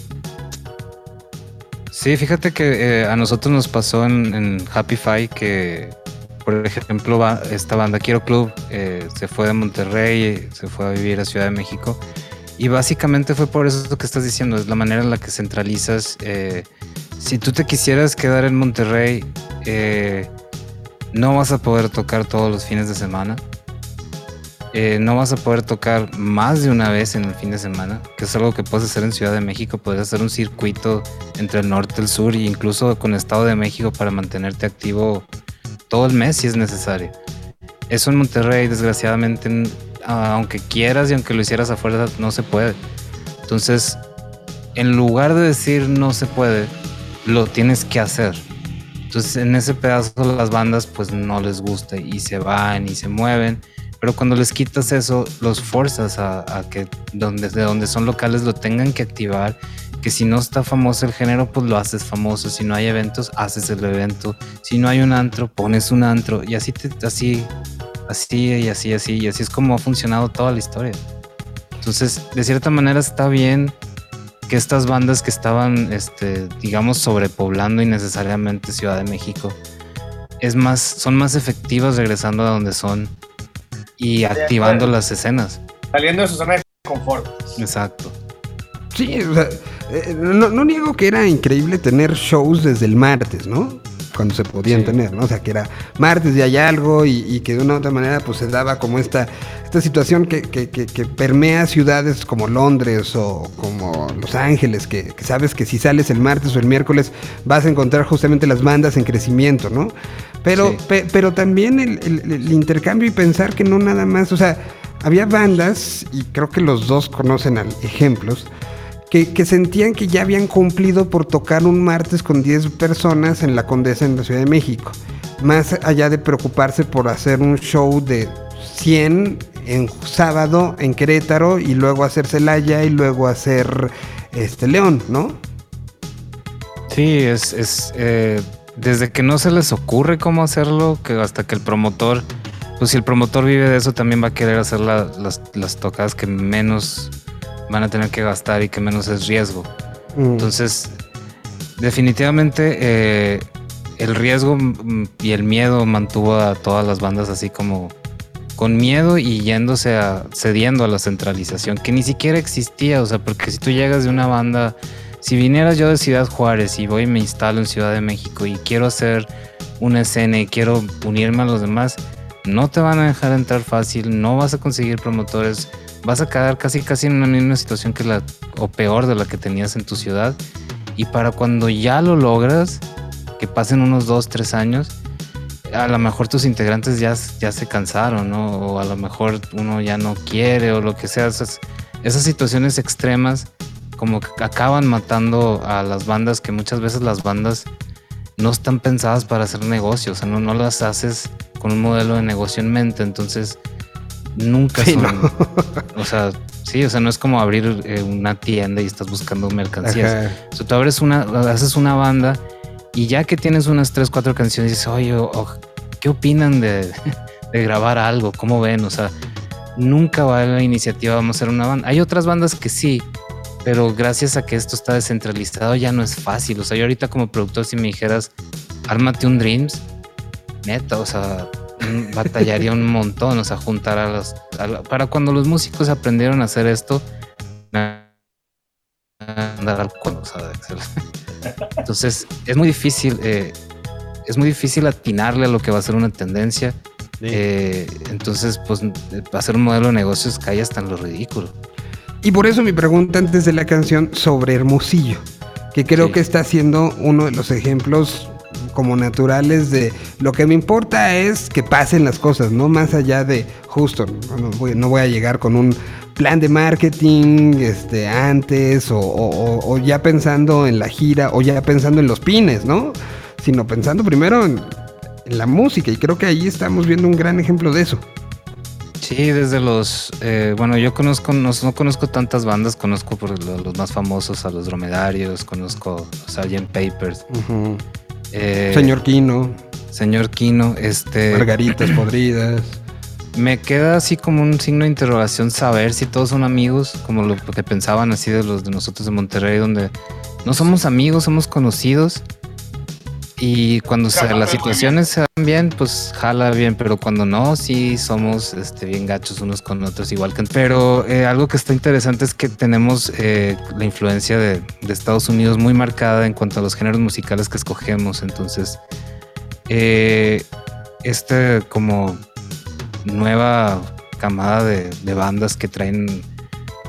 Sí, fíjate que eh, a nosotros nos pasó en, en Happy Five que por ejemplo, esta banda Quiero Club eh, se fue de Monterrey, se fue a vivir a Ciudad de México. Y básicamente fue por eso que estás diciendo, es la manera en la que centralizas. Eh, si tú te quisieras quedar en Monterrey, eh, no vas a poder tocar todos los fines de semana. no vas a poder tocar más de una vez en el fin de semana, que es algo que puedes hacer en Ciudad de México. Puedes hacer un circuito entre el norte el sur, e incluso con Estado de México para mantenerte activo todo el mes si es necesario. Eso en Monterrey, desgraciadamente, aunque quieras y aunque lo hicieras afuera, no se puede. Entonces, en lugar de decir no se puede, lo tienes que hacer. Entonces, en ese pedazo las bandas pues no les gusta y se van y se mueven. Pero cuando les quitas eso, los forzas a, que donde, de donde son locales lo tengan que activar que si no está famoso el género, pues lo haces famoso. Si no hay eventos, haces el evento. Si no hay un antro, pones un antro. Y así, te, así, así y así, así. Y así es como ha funcionado toda la historia. Entonces, de cierta manera está bien que estas bandas que estaban, este, digamos, sobrepoblando innecesariamente Ciudad de México, es más, son más efectivas regresando a donde son y activando las escenas. Saliendo de su zona de confort. Exacto. Sí, o sea, eh, no, niego que era increíble tener shows desde el martes, ¿no? Cuando se podían tener, ¿no? O sea, que era martes y hay algo y, que de una u otra manera pues se daba como esta, esta situación que, permea ciudades como Londres o como Los Ángeles, que, sabes que si sales el martes o el miércoles vas a encontrar justamente las bandas en crecimiento, ¿no? Pero, pero también el intercambio y pensar que no nada más, o sea, había bandas, y creo que los dos conocen ejemplos, que, sentían que ya habían cumplido por tocar un martes con 10 personas en la Condesa en la Ciudad de México. Más allá de preocuparse por hacer un show de 100 en sábado en Querétaro y luego hacer Celaya y luego hacer este León, ¿no? Sí, es, es eh, desde que no se les ocurre cómo hacerlo, que hasta que el promotor, pues si el promotor vive de eso, también va a querer hacer las, las tocadas que menos van a tener que gastar y que menos es riesgo. Mm. Entonces, definitivamente eh, el riesgo y el miedo mantuvo a todas las bandas así como con miedo y yéndose a cediendo a la centralización que ni siquiera existía, o sea, porque si tú llegas de una banda, si vinieras yo de Ciudad Juárez y voy y me instalo en Ciudad de México y quiero hacer una escena y quiero unirme a los demás, no te van a dejar entrar fácil, no vas a conseguir promotores, vas a quedar casi casi en una misma situación que la o peor de la que tenías en tu ciudad. Y para cuando ya lo logras que pasen unos dos tres años a lo mejor tus integrantes ya, ya se cansaron ¿no? o a lo mejor uno ya no quiere o lo que sea. Esas, esas situaciones extremas como que acaban matando a las bandas que muchas veces las bandas no están pensadas para hacer negocios, o sea, no, no las haces con un modelo de negocio en mente, entonces nunca son. o sea, sí, o sea, no es como abrir eh, una tienda y estás buscando mercancías. O sea, tú abres una, haces una banda y ya que tienes unas tres, cuatro canciones, dices, oye, ¿qué opinan de, grabar algo? ¿Cómo ven? O sea, nunca va a la iniciativa, vamos a hacer una banda. Hay otras bandas que sí, pero gracias a que esto está descentralizado ya no es fácil. O sea, yo ahorita como productor, si me dijeras, ármate un Dreams, neta, o sea, batallaría un montón, o sea, juntar a los... para cuando los músicos aprendieron a hacer esto, andar al Entonces, es muy difícil, eh, es muy difícil atinarle a lo que va a ser una tendencia. Eh, entonces, pues, hacer un modelo de negocios cae hasta en lo ridículo. Y por eso mi pregunta antes de la canción sobre Hermosillo, que creo que está siendo uno de los ejemplos como naturales de lo que me importa es que pasen las cosas, no más allá de justo, no voy, no voy a llegar con un plan de marketing este, antes o, ya pensando en la gira o ya pensando en los pines, ¿no? Sino pensando primero en, la música y creo que ahí estamos viendo un gran ejemplo de eso. Sí, desde los. Eh, bueno, yo conozco, no, conozco tantas bandas, conozco por los, más famosos, a los Dromedarios, conozco a Sgt. Papers. Eh, señor Kino. Señor Kino, este. Margaritas podridas. Me queda así como un signo de interrogación saber si todos son amigos, como lo que pensaban así de los de nosotros de Monterrey, donde no somos amigos, somos conocidos y cuando las situaciones se dan bien, pues jala bien, pero cuando no, sí somos este, bien gachos unos con otros, igual que... Pero eh, algo que está interesante es que tenemos eh, la influencia de, Estados Unidos muy marcada en cuanto a los géneros musicales que escogemos, entonces... Eh, este como nueva camada de, de, bandas que traen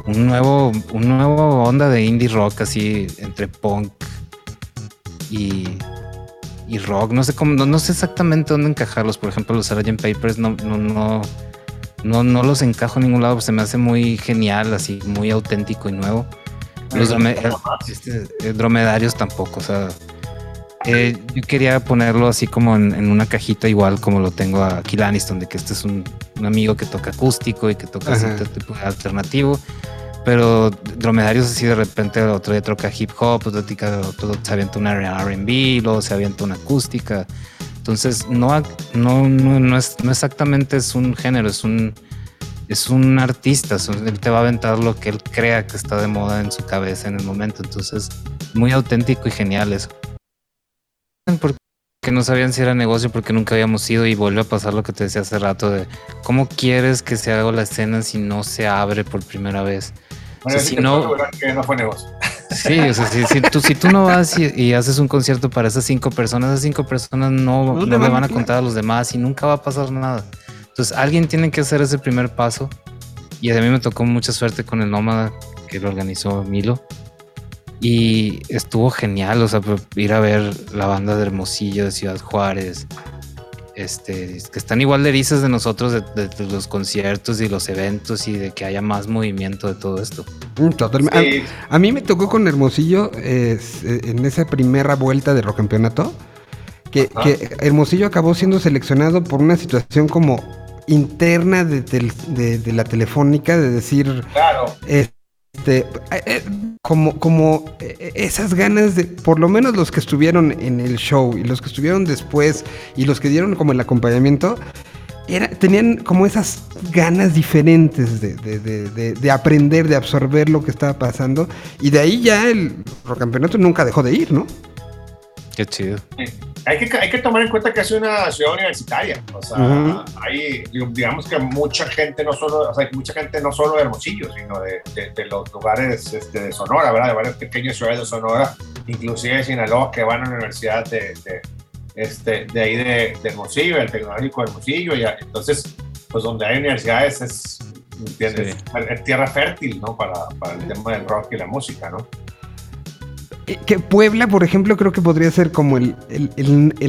un nuevo, un nuevo onda de indie rock así entre punk y y rock. No sé cómo, no, sé exactamente dónde encajarlos. Por ejemplo, los Sgt. Papers no, no, no, no, no los encajo en ningún lado. Se me hace muy genial, así, muy auténtico y nuevo. Los este, eh, dromedarios tampoco, o sea. Eh, yo quería ponerlo así como en, una cajita igual como lo tengo aquí Laniston, de que este es un, amigo que toca acústico y que toca tipo alternativo pero dromedarios así de repente otro día toca hip hop, otro día se avienta una R&B, luego se avienta una acústica. Entonces no, no, no, es, no exactamente es un género, es un, es un artista, él te va a aventar lo que él crea que está de moda en su cabeza en el momento. Entonces, muy auténtico y genial eso. Porque no sabían si era negocio porque nunca habíamos ido y vuelve a pasar lo que te decía hace rato de cómo quieres que se haga la escena si no se abre por primera vez si no, que no fue negocio. Sí, o sea, si, tú, si tú no vas y, haces un concierto para esas cinco personas, esas cinco personas no, no, le van a contar a los demás y nunca va a pasar nada. Entonces, alguien tiene que hacer ese primer paso. Y a mí me tocó mucha suerte con el Nómada que lo organizó Milo. Y estuvo genial, o sea, ir a ver la banda de Hermosillo, de Ciudad Juárez, este, que están igual de erizas de nosotros, de, los conciertos y los eventos y de que haya más movimiento de todo esto. Mm, totalmente. A, mí me tocó con Hermosillo eh, en esa primera vuelta de rock campeonato, que, Hermosillo acabó siendo seleccionado por una situación como interna de, la telefónica, de decir, claro. Eh, eh, como, como eh, esas ganas de, por lo menos los que estuvieron en el show y los que estuvieron después y los que dieron como el acompañamiento, era, tenían como esas ganas diferentes de, aprender, de absorber lo que estaba pasando. Y de ahí ya el campeonato nunca dejó de ir, ¿no? Qué chido. Hay que, hay que tomar en cuenta que es una ciudad universitaria. O sea, hay, digamos que mucha gente, no solo, o sea, mucha gente no solo de Hermosillo, sino de, de, los lugares este, de Sonora, ¿verdad? De varias pequeñas ciudades de Sonora, inclusive de Sinaloa, que van a la universidad de, este, de ahí de, Hermosillo, el Tecnológico de Hermosillo. Y, entonces, pues donde hay universidades es, ¿entiendes? Es tierra fértil, ¿no? Para, para el tema del rock y la música, ¿no? Eh, que Puebla, por ejemplo, creo que podría ser como el,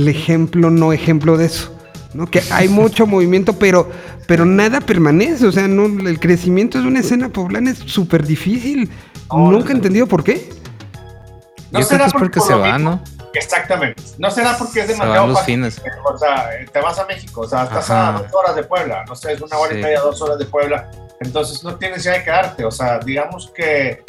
ejemplo, no ejemplo de eso. ¿no? Que hay mucho movimiento, pero, pero nada permanece. O sea, no, el crecimiento de una escena poblana es súper difícil. Nunca he entendido por qué. No será que es porque se va, ¿no? Exactamente. No será porque es demasiado fácil. O sea, te vas a México, o sea, estás a dos horas de Puebla, no sé, es una hora y media, dos horas de Puebla. Entonces no tienes ya que quedarte. O sea, digamos que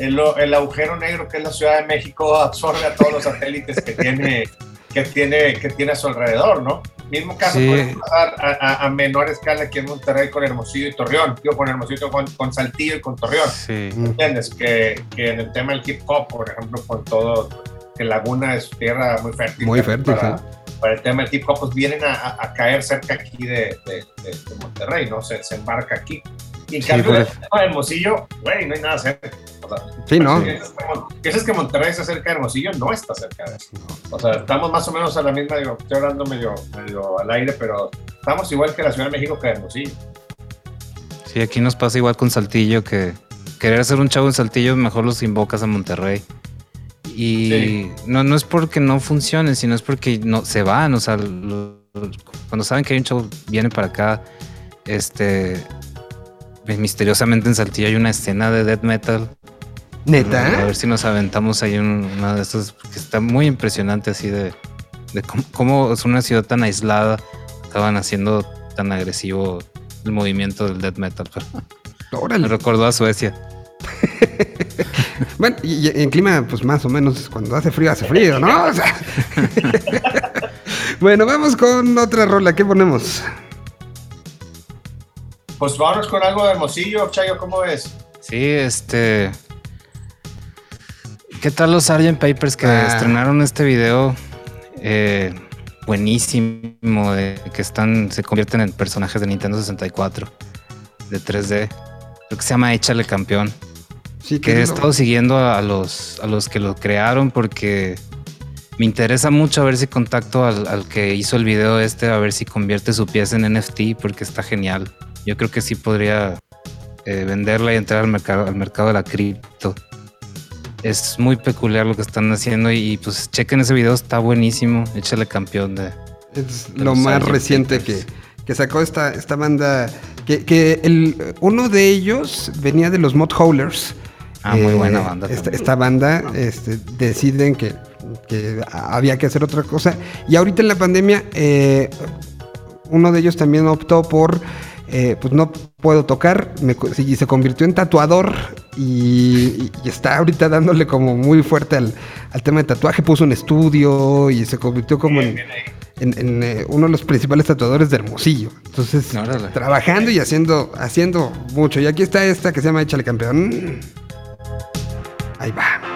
el, agujero negro que es la Ciudad de México absorbe a todos los satélites que tiene, que tiene, que tiene a su alrededor, ¿no? Mismo caso puede pasar a, menor escala aquí en Monterrey con Hermosillo y Torreón, digo con Hermosillo, con, con Saltillo y con Torreón. ¿Entiendes? Que, que, en el tema del hip hop, por ejemplo, con todo, que Laguna es tierra muy fértil. Muy fértil, para, para el tema del hip hop, pues vienen a, a caer cerca aquí de, de, de, Monterrey, ¿no? Se, se embarca aquí. Y en cambio, pues. Hermosillo, güey, no hay nada cerca. sí, ¿no? Que es que Monterrey está cerca de Hermosillo, no está cerca de eso. O sea, estamos más o menos a la misma, digo, estoy hablando medio, medio al aire, pero estamos igual que la Ciudad de México que Hermosillo. Sí, aquí nos pasa igual con Saltillo, que querer hacer un chavo en Saltillo, mejor los invocas a Monterrey. Y no, no es porque no funcionen, sino es porque no se van. O sea, cuando saben que hay un chavo, viene para acá. Este, misteriosamente en Saltillo hay una escena de death metal. ¿Neta? A ver si nos aventamos ahí una de estas, que está muy impresionante así de, cómo, es una ciudad tan aislada, estaban haciendo tan agresivo el movimiento del death metal. Me recordó a Suecia. bueno, y, en clima, pues más o menos, cuando hace frío, hace frío, ¿no? bueno, vamos con otra rola. ¿Qué ponemos? Pues vamos con algo de Hermosillo, Chayo, ¿cómo ves? Sí, este. ¿Qué tal los Sgt. Papers que ah. estrenaron este video? Eh, buenísimo, de que están, se convierten en personajes de Nintendo 64, de 3D. Lo que se llama Échale Campeón. Sí, que he estado siguiendo a los, a los que lo crearon porque me interesa mucho a ver si contacto al, que hizo el video este, a ver si convierte su pieza en NFT porque está genial. Yo creo que sí podría eh, venderla y entrar al mercado, al mercado de la cripto. Es muy peculiar lo que están haciendo y, pues chequen ese video, está buenísimo. Échale campeón de... Es lo más reciente que, que, sacó esta, esta banda. Que, que el, uno de ellos venía de los Mod Howlers Ah, muy buena eh, banda. Esta, banda este, deciden que, había que hacer otra cosa. Y ahorita en la pandemia, eh, uno de ellos también optó por, eh, pues no puedo tocar, y se convirtió en tatuador y, está ahorita dándole como muy fuerte al, tema de tatuaje. Puso un estudio y se convirtió como en, uno de los principales tatuadores de Hermosillo. Entonces, trabajando y haciendo, haciendo mucho. Y aquí está esta que se llama Échale Campeón. Ahí va.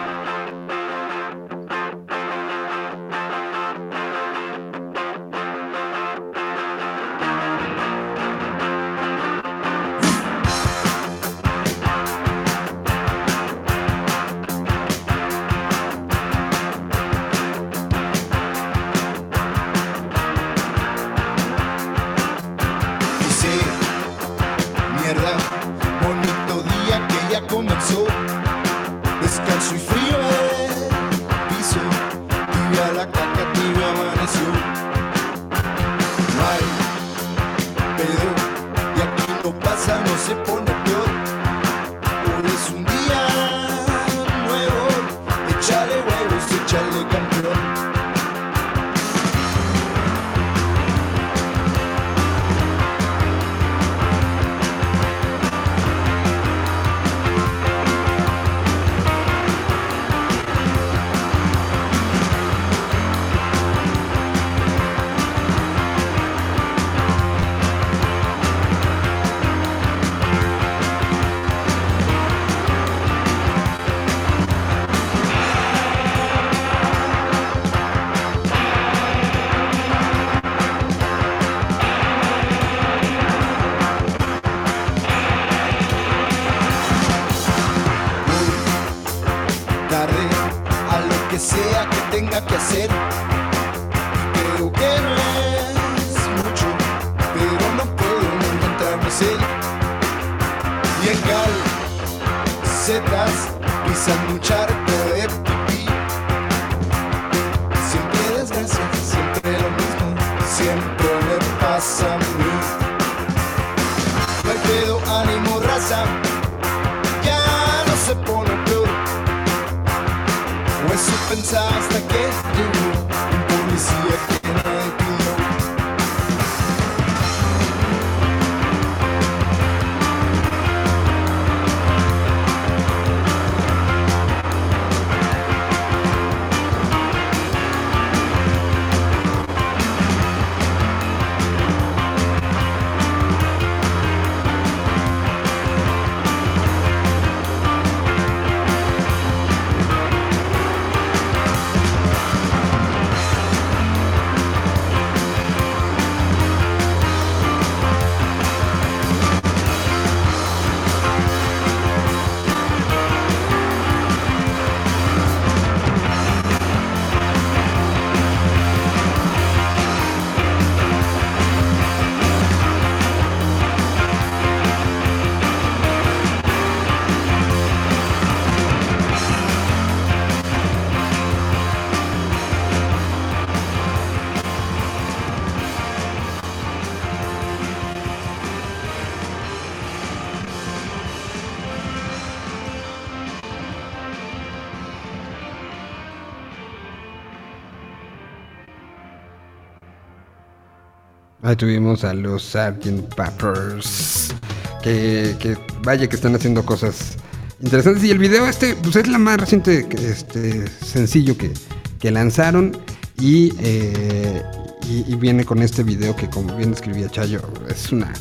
Tuvimos a los Sgt. Peppers. Que, vaya que están haciendo cosas interesantes. Y el video este, pues es la más reciente este, sencillo que, que lanzaron. Y, eh, y, viene con este video que como bien escribía Chayo, es una,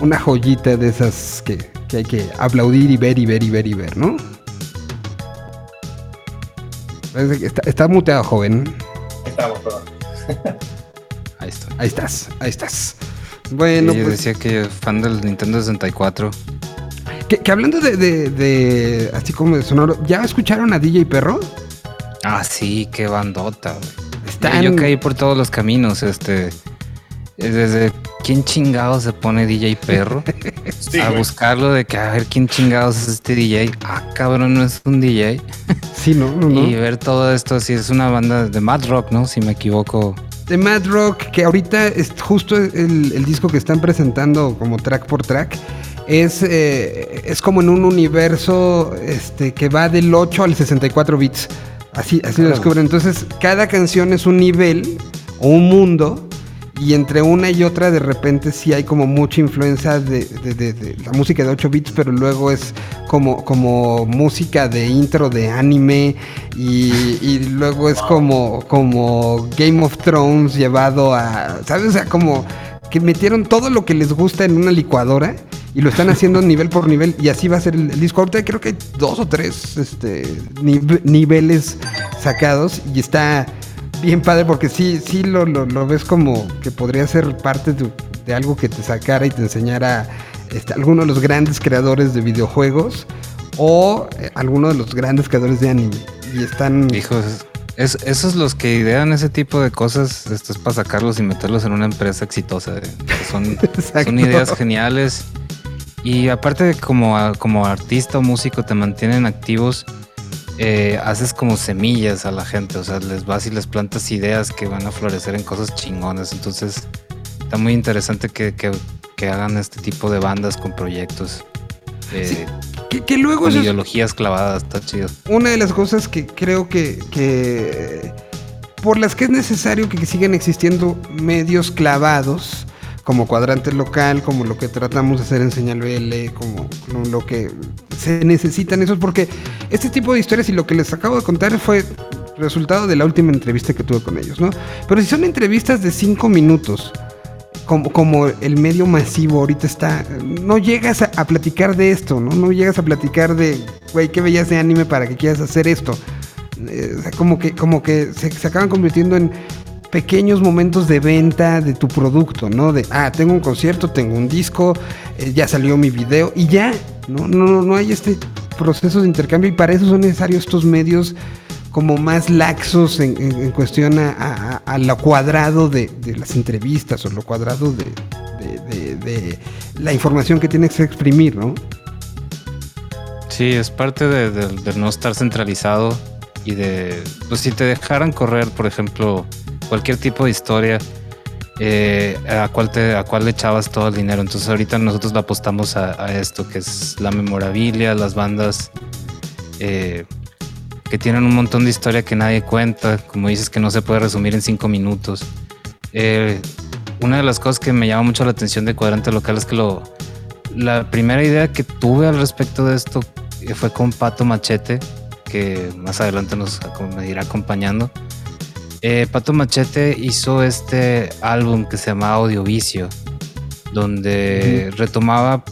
una joyita de esas que, que hay que aplaudir y ver y ver y ver y ver, ¿no? Está, está muteado, joven. Estamos, perdón. Ahí está. Ahí estás, ahí estás. Bueno, yo pues, decía que fan del Nintendo 64. Que, que hablando de, de, de, así como de sonoro, ¿ya escucharon a DJ Perro? Ah, sí, qué bandota, güey. Yo caí por todos los caminos, este. Desde quién chingados se pone DJ Perro a buscarlo de que a ver quién chingados es este DJ. Ah, cabrón, no es un DJ. Sí, no, no, Y ver todo esto, si es una banda de Mad Rock, ¿no? Si me equivoco. De Mad Rock, que ahorita es justo el, disco que están presentando como track por track. Es, eh, es como en un universo este, que va del 8 al 64 bits. Así, así lo descubren. Entonces, cada canción es un nivel o un mundo y entre una y otra de repente sí hay como mucha influencia de, la música de 8 bits, pero luego es como, como música de intro de anime y, luego es como, como Game of Thrones llevado a, ¿sabes? O sea, como que metieron todo lo que les gusta en una licuadora y lo están haciendo nivel por nivel y así va a ser el, disco. Ahorita creo que hay dos o tres este, niveles sacados y está bien padre porque sí, sí lo, lo, ves como que podría ser parte de, algo que te sacara y te enseñara este, alguno de los grandes creadores de videojuegos o eh, alguno de los grandes creadores de anime. Y están... Hijos, es, esos los que idean ese tipo de cosas, esto es para sacarlos y meterlos en una empresa exitosa. Eh. Son, son ideas geniales. Y aparte de como, como artista o músico te mantienen activos eh, haces como semillas a la gente, o sea, les vas y les plantas ideas que van a florecer en cosas chingonas. Entonces, está muy interesante que, hagan este tipo de bandas con proyectos. Eh, que, luego con ideologías clavadas, está chido. Una de las cosas que creo que, que por las que es necesario que sigan existiendo medios clavados como cuadrante local, como lo que tratamos de hacer en Señal BL, como, lo que se necesitan esos, porque este tipo de historias y lo que les acabo de contar fue resultado de la última entrevista que tuve con ellos, ¿no? Pero si son entrevistas de cinco minutos, como, como el medio masivo ahorita está, no llegas a, platicar de esto, ¿no? No llegas a platicar de, güey, ¿qué veías de anime para que quieras hacer esto? Eh, como que, como que se acaban convirtiendo en pequeños momentos de venta de tu producto, ¿no? De, ah, tengo un concierto, tengo un disco, eh, ya salió mi video y ya, ¿no? No, no hay este proceso de intercambio y para eso son necesarios estos medios como más laxos en, cuestión a, lo cuadrado de, las entrevistas o lo cuadrado de, la información que tienes que exprimir, ¿no? Sí, es parte de, no estar centralizado y de, pues si te dejaran correr, por ejemplo, cualquier tipo de historia, eh, a, cuál te, a cuál le echabas todo el dinero. Entonces ahorita nosotros le apostamos a, esto, que es la memorabilia, las bandas eh, que tienen un montón de historia que nadie cuenta, como dices que no se puede resumir en cinco minutos. Eh, una de las cosas que me llama mucho la atención de Cuadrante Local es que lo, la primera idea que tuve al respecto de esto fue con Pato Machete, que más adelante nos irá acompañando. Eh, Pato Machete hizo este álbum que se llama Audiovicio, donde retomaba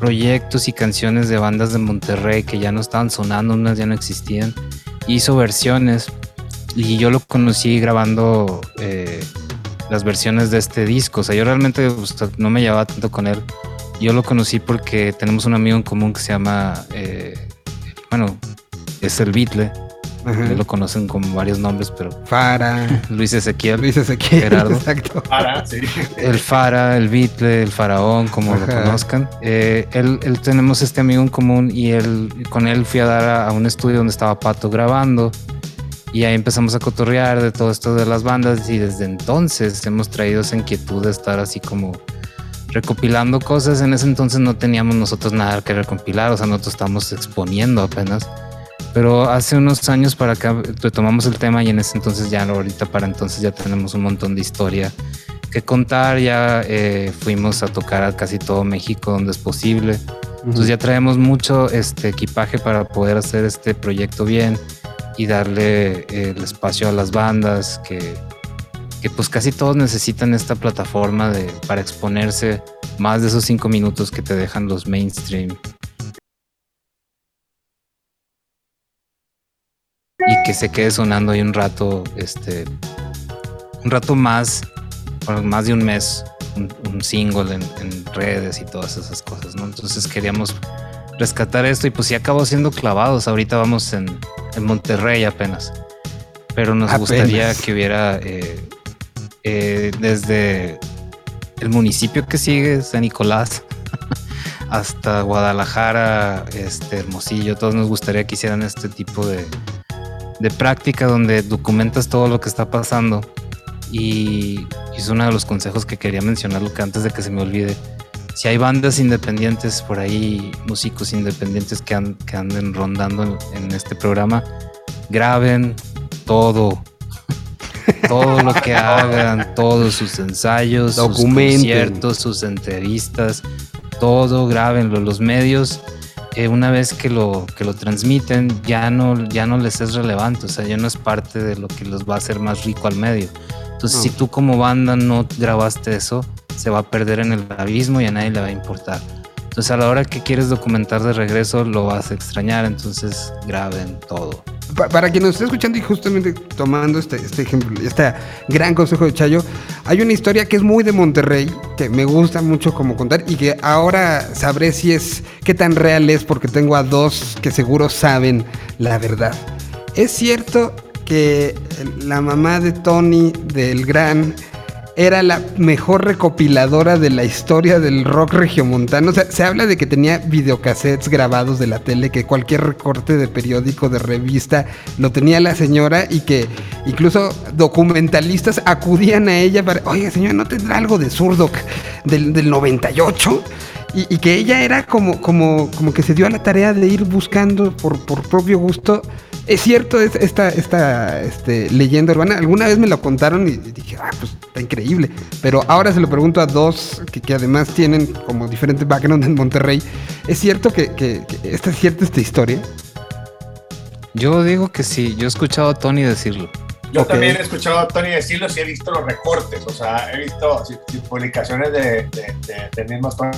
proyectos y canciones de bandas de Monterrey que ya no estaban sonando, unas ya no existían. Hizo versiones y yo lo conocí grabando eh, las versiones de este disco. O sea, yo realmente no me llevaba tanto con él. Yo lo conocí porque tenemos un amigo en común que se llama, eh, bueno, es el Beatle lo conocen con varios nombres, pero. Fara. Luis Ezequiel. Luis Ezequiel. Gerardo. Exacto. Fara, sí. El Fara, el Beatle, el Faraón, como lo conozcan. Eh, él, tenemos este amigo en común y él, con él fui a dar a, un estudio donde estaba Pato grabando. Y ahí empezamos a cotorrear de todo esto de las bandas y desde entonces hemos traído esa inquietud de estar así como recopilando cosas. En ese entonces no teníamos nosotros nada que recompilar, o sea, nosotros estamos exponiendo apenas. Pero hace unos años para acá retomamos el tema y en ese entonces ya ahorita para entonces ya tenemos un montón de historia que contar. Ya eh, fuimos a tocar a casi todo México donde es posible. Entonces ya traemos mucho este equipaje para poder hacer este proyecto bien y darle el espacio a las bandas que, que pues casi todos necesitan esta plataforma de, para exponerse más de esos cinco minutos que te dejan los mainstream. Y que se quede sonando ahí un rato, este, un rato más, más de un mes, un, single en, redes y todas esas cosas, ¿no? Entonces queríamos rescatar esto y pues sí acabó siendo clavados. Ahorita vamos en, Monterrey apenas. Pero nos gustaría que hubiera eh, eh, desde el municipio que sigue, San Nicolás, hasta Guadalajara, este, Hermosillo, todos nos gustaría que hicieran este tipo de, de práctica donde documentas todo lo que está pasando. Y es uno de los consejos que quería mencionar, que antes de que se me olvide. Si hay bandas independientes por ahí, músicos independientes que, anden rondando en este programa, graben todo, todo lo que hagan, todos sus ensayos, sus conciertos, sus entrevistas, todo, grábenlo. Los medios, eh, una vez que lo, que lo transmiten, ya no, ya no les es relevante, o sea, ya no es parte de lo que los va a hacer más rico al medio. Entonces, si tú como banda no grabaste eso, se va a perder en el abismo y a nadie le va a importar. Entonces, a la hora que quieres documentar de regreso, lo vas a extrañar, entonces graben todo para quien nos esté escuchando y justamente tomando este, este ejemplo, este gran consejo de Chayo, hay una historia que es muy de Monterrey, que me gusta mucho como contar y que ahora sabré si es, qué tan real es porque tengo a dos que seguro saben la verdad. Es cierto que la mamá de Tony, del gran era la mejor recopiladora de la historia del rock regiomontano. O sea, se habla de que tenía videocassettes grabados de la tele, que cualquier recorte de periódico, de revista, lo tenía la señora y que incluso documentalistas acudían a ella para, oiga señora, ¿no tendrá algo de Surdoc del, del 98? Y, y, que ella era como, como, como que se dio a la tarea de ir buscando por, por propio gusto es cierto es esta, esta este, leyenda urbana. Alguna vez me lo contaron y dije, ah, pues está increíble. Pero ahora se lo pregunto a dos que, además tienen como diferente background en Monterrey. ¿Es cierto que, que, esta es cierta esta historia? Yo digo que sí, yo he escuchado a Tony decirlo. Yo también he escuchado a Tony decirlo y he visto los recortes, o sea, he visto publicaciones de, de, de, mismos Tony,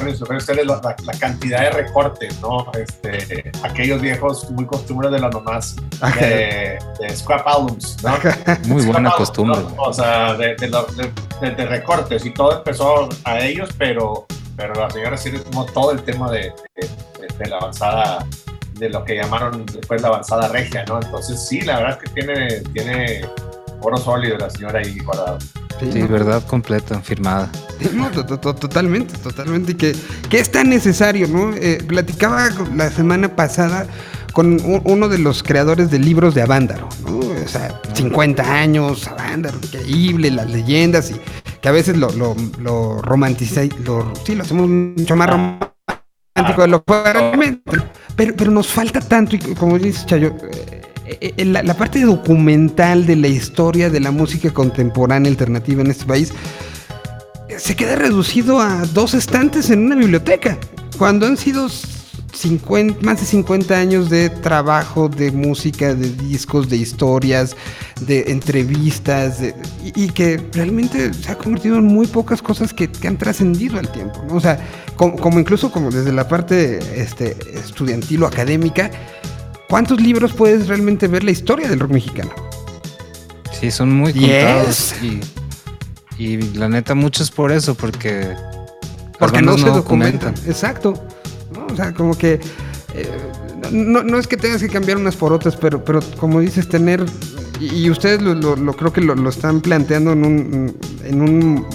la, la, cantidad de recortes, ¿no? Este, aquellos viejos muy costumbres de las mamás de, scrap albums, ¿no? Muy buena costumbre. O sea, de, de, recortes y todo empezó a ellos, pero, pero la señora sí tomó todo el tema de, la avanzada de lo que llamaron después la avanzada regia, ¿no? Entonces sí, la verdad es que tiene, tiene oro sólido la señora ahí guardado. Sí, verdad completa, firmada. No, totalmente, totalmente. Y que, que es tan necesario, ¿no? Eh, platicaba la semana pasada con uno de los creadores de libros de Avándaro, ¿no? O sea, 50 años, Avándaro, increíble, las leyendas, y que a veces lo, lo, lo romantiza, lo, sí, lo hacemos mucho más romántico de lo que realmente. Pero, pero nos falta tanto, y como dice Chayo, eh, eh, la, parte documental de la historia de la música contemporánea alternativa en este país eh, se queda reducido a dos estantes en una biblioteca, cuando han sido 50, más de 50 años de trabajo, de música, de discos, de historias, de entrevistas, y, que realmente se ha convertido en muy pocas cosas que, han trascendido al tiempo, O sea, como, incluso como desde la parte este, estudiantil o académica, ¿Cuántos libros puedes realmente ver la historia del rock mexicano? Sí, son muy contados. Y, la neta, muchos por eso, porque. Porque no, se documentan. Exacto. O sea, como que. Eh, no, es que tengas que cambiar unas por otras, pero, pero como dices, tener. Y, ustedes lo, creo que lo, están planteando en, un, en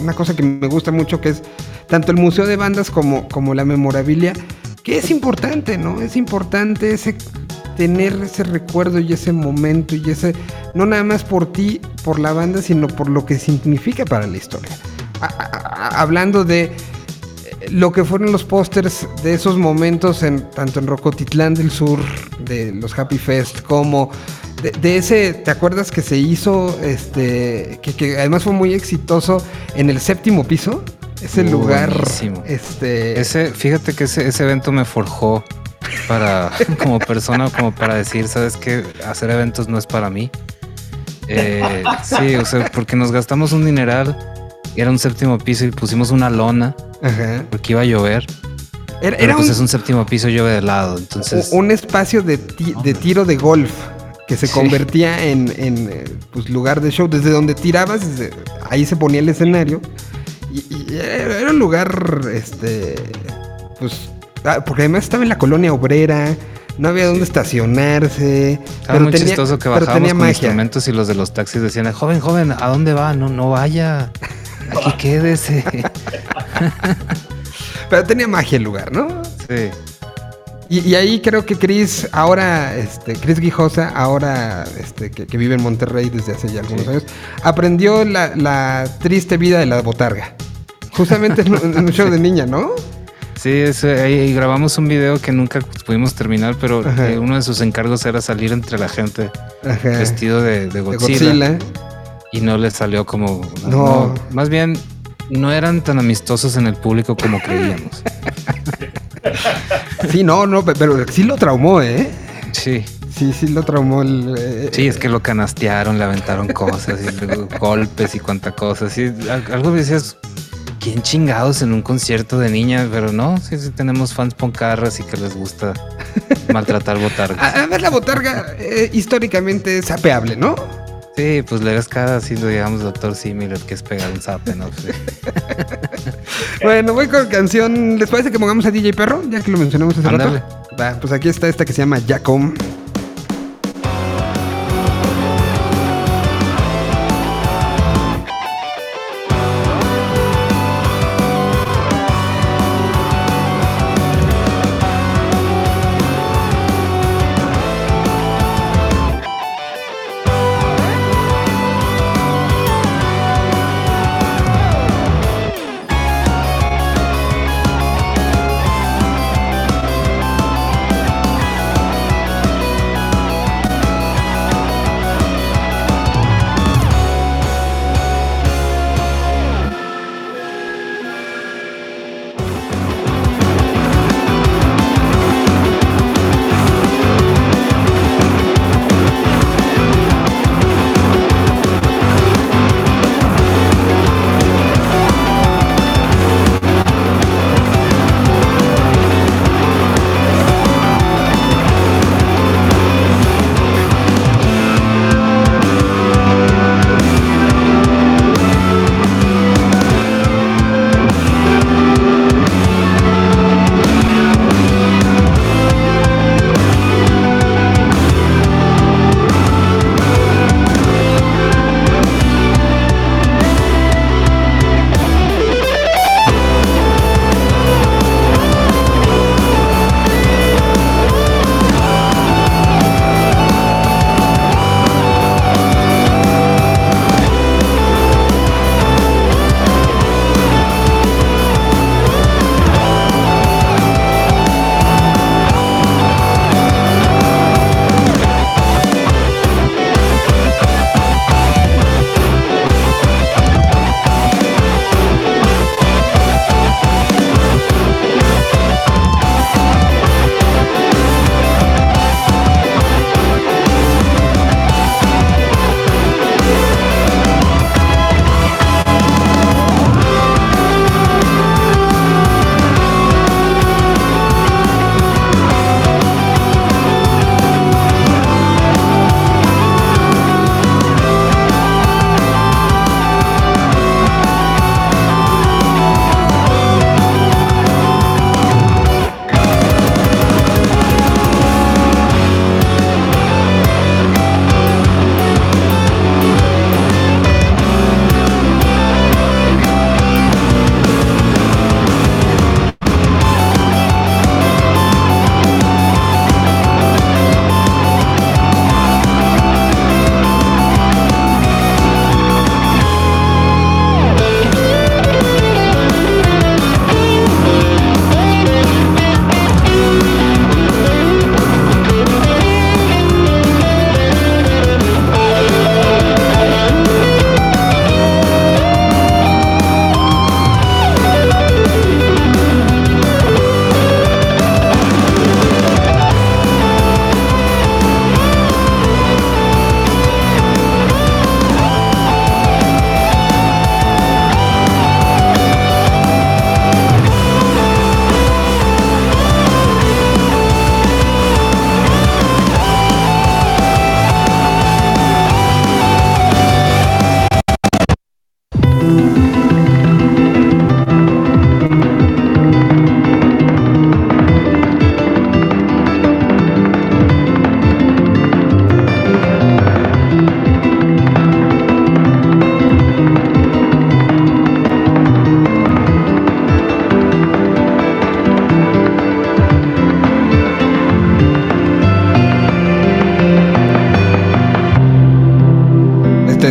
una cosa que me gusta mucho, que es tanto el Museo de Bandas como, como la memorabilia, que es importante, ¿no? Es importante ese tener ese recuerdo y ese momento y ese, no nada más por ti, por la banda, sino por lo que significa para la historia. hablando de eh, lo que fueron los pósters de esos momentos en tanto en Rocotitlán del Sur de los Happy Fest como de, ese, ¿te acuerdas que se hizo, este, que, además fue muy exitoso en el séptimo piso? Ese lugar, este... Ese, fíjate que ese, ese evento me forjó para, como persona, como para decir, ¿sabes qué? Hacer eventos no es para mí. Eh, sí, o sea, porque nos gastamos un dineral, era un séptimo piso y pusimos una lona, porque iba a llover. Era, pues es un séptimo piso, llueve de lado, entonces... Un espacio de, de tiro de golf que se convertía en, en eh, pues, lugar de show. Desde donde tirabas, ahí se ponía el escenario. Y, era un lugar, este, pues, ah, porque además estaba en la colonia obrera. No había dónde estacionarse. Estaba pero muy tenía, chistoso que bajábamos con instrumentos y los de los taxis decían, joven, joven, ¿a dónde va? No, no vaya. Aquí quédese. pero tenía magia el lugar, ¿no? Sí. Y, ahí creo que Chris, ahora, este, Chris Guijosa, ahora este, que, vive en Monterrey desde hace ya algunos años, aprendió la, triste vida de la botarga. Justamente en, un show de niña, ¿no? Sí, ahí grabamos un video que nunca pudimos terminar, pero uno de sus encargos era salir entre la gente vestido de, Godzilla, Y no le salió como... no. Más bien, no eran tan amistosos en el público como creíamos. Sí, no, no, pero sí lo traumó, ¿eh? Sí. Sí, sí lo traumó. El, eh, sí, es que lo canastearon, le aventaron cosas, y golpes y cuanta cosas. Y algo decías, ¿quién chingados en un concierto de niñas? Pero no, sí, sí tenemos fans poncarras y que les gusta maltratar botargas. A, ver, la botarga eh, históricamente es apeable, ¿no? Sí, pues le ves cada lo digamos doctor Similar, que es pegar un zape, ¿no? bueno, voy con canción. ¿Les parece que pongamos a DJ Perro? Ya que lo mencionamos hace rato. Va, pues aquí está esta que se llama Jacom.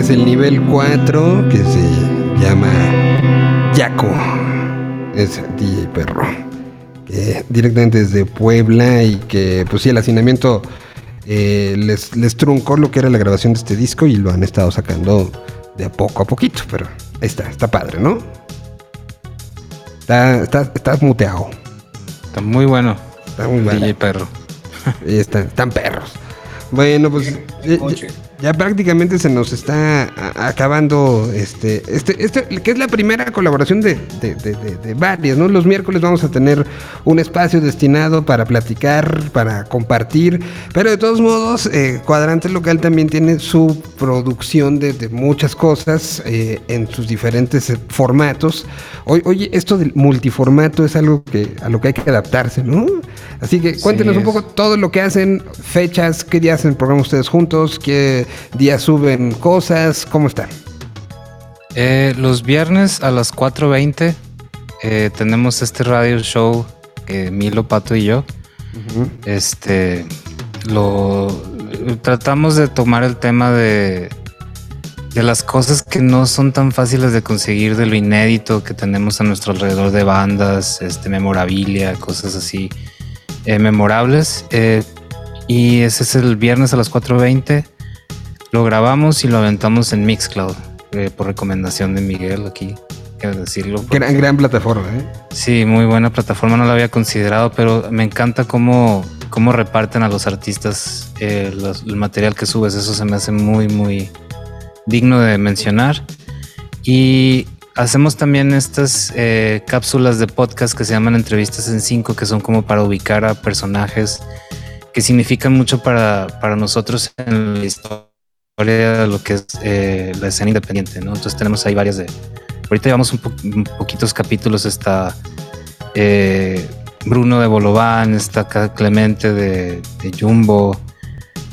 Es el nivel 4 que se llama Yaco. Es DJ Perro. directamente desde Puebla y que pues sí, el hacinamiento eh, les, les truncó lo que era la grabación de este disco y lo han estado sacando de a poco a poquito, pero ahí está, está padre, ¿no? Está, está, está muteado. Está muy bueno. Está muy bueno. DJ Perro. están, están perros. Bueno, pues ya prácticamente se nos está acabando este, este, este, que es la primera colaboración de, de, varias, ¿no? Los miércoles vamos a tener un espacio destinado para platicar, para compartir, pero de todos modos, eh, Cuadrante Local también tiene su producción de, muchas cosas eh, en sus diferentes eh, formatos. Hoy, oye, esto del multiformato es algo que a lo que hay que adaptarse, ¿no? Así que cuéntenos un poco todo lo que hacen, fechas, qué día hacen el programa ustedes juntos, qué días suben cosas, ¿cómo están? Eh, los viernes a las 4.20 eh, tenemos este radio show, eh, Milo, Pato y yo. Este lo tratamos de tomar el tema de, de las cosas que no son tan fáciles de conseguir, de lo inédito que tenemos a nuestro alrededor de bandas, este, memorabilia, cosas así memorables. y ese es el viernes a las 4.20. Lo grabamos y lo aventamos en Mixcloud, eh, por recomendación de Miguel aquí, quiero decirlo. Gran, gran plataforma, ¿eh? Sí, muy buena plataforma, no la había considerado, pero me encanta cómo, cómo reparten a los artistas eh, el material que subes, eso se me hace muy, muy digno de mencionar. Y hacemos también estas eh, cápsulas de podcast que se llaman entrevistas en cinco, que son como para ubicar a personajes que significan mucho para, para nosotros en la historia lo que es eh, la escena independiente, ¿no? Entonces tenemos ahí varias de... Ahorita llevamos un, poquitos capítulos, está eh, Bruno de Bolobán, está Clemente de, Jumbo,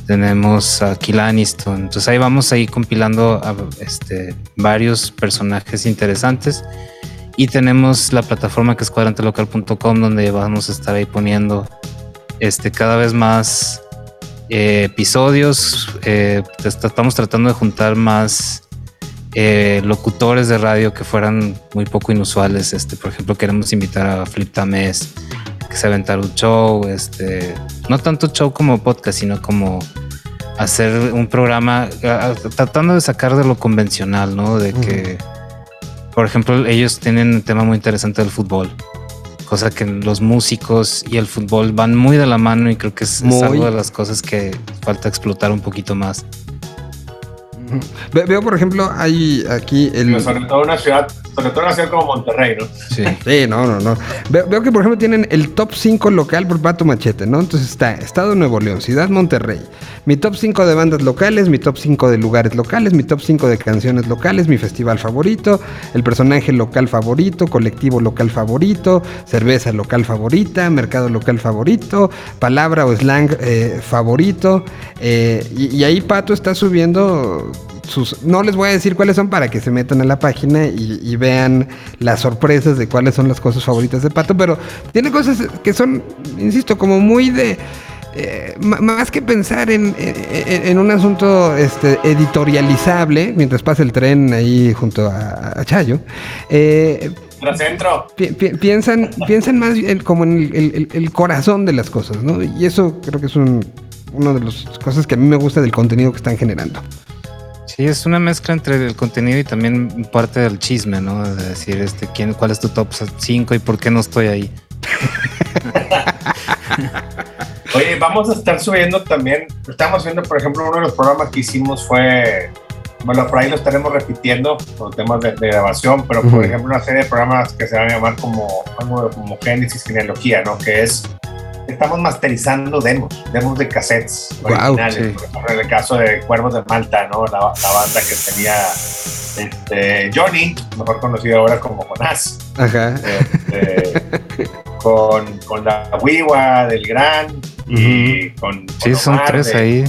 tenemos a Kilaniston, entonces ahí vamos ahí compilando este, varios personajes interesantes y tenemos la plataforma que es cuadrantelocal.com donde vamos a estar ahí poniendo este, cada vez más eh, episodios. Eh, estamos tratando de juntar más eh, locutores de radio que fueran muy poco inusuales. Este, por ejemplo, queremos invitar a Flip Tamés que se aventara un show. Este, no tanto show como podcast, sino como hacer un programa tratando de sacar de lo convencional, ¿no? De que, por ejemplo, ellos tienen un tema muy interesante del fútbol cosa que los músicos y el fútbol van muy de la mano y creo que es, es algo de las cosas que falta explotar un poquito más. Veo, por ejemplo, hay aquí el. sobre todo una ciudad, sobre todo una ciudad como Monterrey, ¿no? Sí, sí no, no, no. Veo, que, por ejemplo, tienen el top 5 local por Pato Machete, ¿no? Entonces está Estado de Nuevo León, Ciudad Monterrey. Mi top 5 de bandas locales, mi top 5 de lugares locales, mi top 5 de canciones locales, mi festival favorito, el personaje local favorito, colectivo local favorito, cerveza local favorita, mercado local favorito, palabra o slang eh, favorito. Eh, y ahí Pato está subiendo no les voy a decir cuáles son para que se metan a la página y, vean las sorpresas de cuáles son las cosas favoritas de Pato, pero tiene cosas que son, insisto, como muy de... Eh, más que pensar en, un asunto este, editorializable, mientras pasa el tren ahí junto a, Chayo, eh, centro. piensan, piensan más como en el, corazón de las cosas, ¿no? Y eso creo que es un, una de las cosas que a mí me gusta del contenido que están generando. Sí, es una mezcla entre el contenido y también parte del chisme, ¿no? De decir, este, ¿quién, ¿cuál es tu top 5 y por qué no estoy ahí? Oye, vamos a estar subiendo también, estamos viendo, por ejemplo, uno de los programas que hicimos fue, bueno, por ahí lo estaremos repitiendo por temas de, grabación, pero por ejemplo una serie de programas que se van a llamar como, como Génesis Genealogía, ¿no? Que es estamos masterizando demos, demos de cassettes originales. en el caso de Cuervos de Malta, ¿no? La, banda que tenía este, Johnny, mejor conocido ahora como Jonás. Ajá. Este, con, con, la Wiwa del Gran y con, Sí, son tres ahí.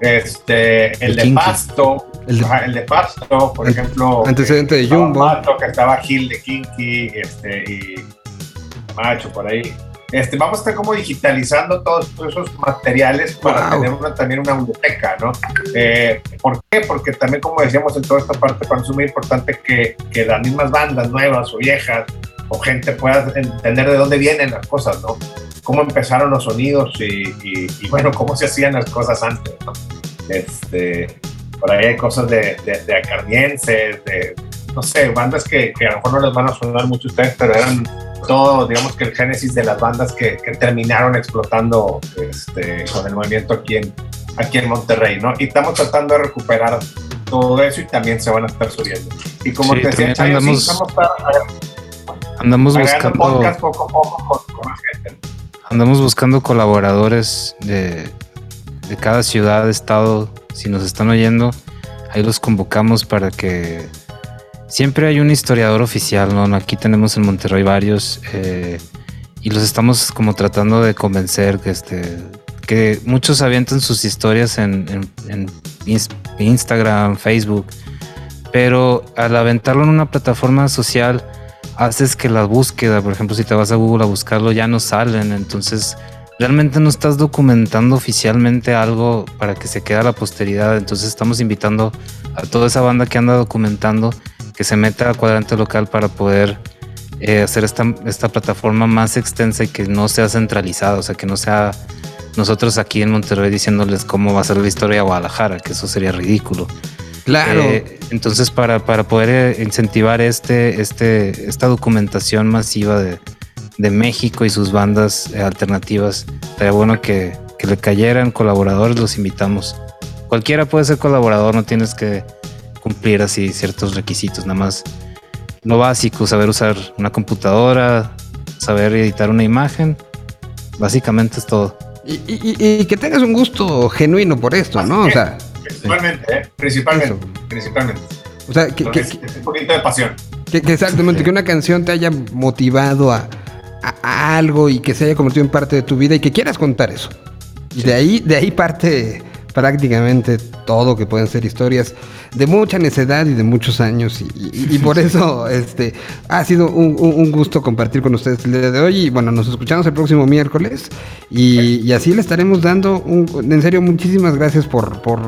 Este, el, de Pasto. El de, Pasto, por ejemplo. Antecedente de Jumbo. Pasto, que estaba Gil de Kinky este, y Macho por ahí. Este, vamos a estar como digitalizando todos esos materiales para tener también una biblioteca, ¿no? Eh, ¿Por qué? Porque también, como decíamos en toda esta parte, para es muy importante que, que las mismas bandas nuevas o viejas o gente pueda entender de dónde vienen las cosas, ¿no? Cómo empezaron los sonidos y, y, bueno, cómo se hacían las cosas antes, ¿no? Este, por ahí hay cosas de, de, de acarnienses, de, no sé, bandas que, que, a lo mejor no les van a sonar mucho a ustedes, pero eran todo, digamos que el génesis de las bandas que, que terminaron explotando este, con el movimiento aquí en, aquí en Monterrey, ¿no? Y estamos tratando de recuperar todo eso y también se van a estar subiendo. Y como te decía, andamos, andamos buscando Andamos buscando colaboradores de, de cada ciudad, estado, si nos están oyendo, ahí los convocamos para que siempre hay un historiador oficial, ¿no? Aquí tenemos en Monterrey varios eh, y los estamos como tratando de convencer que, este, que muchos avientan sus historias en, Instagram, Facebook, pero al aventarlo en una plataforma social haces que la búsqueda, por ejemplo, si te vas a Google a buscarlo, ya no salen, entonces realmente no estás documentando oficialmente algo para que se quede a la posteridad, entonces estamos invitando a toda esa banda que anda documentando que se meta a cuadrante local para poder eh, hacer esta, esta plataforma más extensa y que no sea centralizada, o sea, que no sea nosotros aquí en Monterrey diciéndoles cómo va a ser la historia de Guadalajara, que eso sería ridículo. Claro. Eh, entonces, para, para, poder eh, incentivar este, este, esta documentación masiva de, de México y sus bandas alternativas, sería bueno que, que le cayeran colaboradores, los invitamos. Cualquiera puede ser colaborador, no tienes que cumplir así ciertos requisitos, nada más lo básico, saber usar una computadora, saber editar una imagen, básicamente es todo. Y, que tengas un gusto genuino por esto, ¿no? O sea, principalmente, ¿eh? principalmente, principalmente. O sea, que, un poquito de pasión. Que, exactamente, que una canción te haya motivado a, a, algo y que se haya convertido en parte de tu vida y que quieras contar eso. Y de ahí, de ahí parte prácticamente todo que pueden ser historias de mucha necedad y de muchos años y, por eso este ha sido un, gusto compartir con ustedes el día de hoy y bueno nos escuchamos el próximo miércoles y, así le estaremos dando un, en serio muchísimas gracias por, por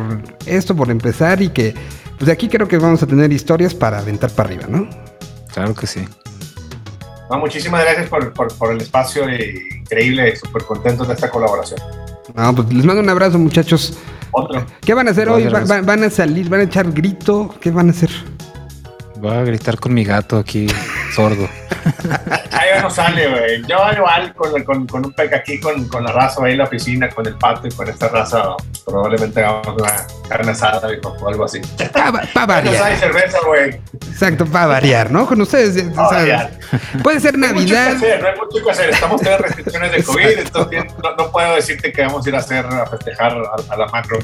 esto por empezar y que pues de aquí creo que vamos a tener historias para aventar para arriba ¿no? Claro que sí. muchísimas gracias por, por, el espacio increíble y súper contentos de esta colaboración. No, pues les mando un abrazo, muchachos. ¿Qué van a hacer hoy? ¿Van, a salir? ¿Van a echar grito? ¿Qué van a hacer? Voy a gritar con mi gato aquí, sordo. Ahí no sale, güey. Yo igual con, con, con un peca aquí, con, con la raza ahí en la oficina, con el pato y con esta raza, probablemente hagamos una carne asada o algo así. Para variar. No hay cerveza, güey. Exacto, para variar, ¿no? Con ustedes. Puede ser Navidad. No hay, no hay mucho que hacer. Estamos teniendo restricciones de COVID, entonces no, puedo decirte que vamos a ir a hacer a festejar a, la macro.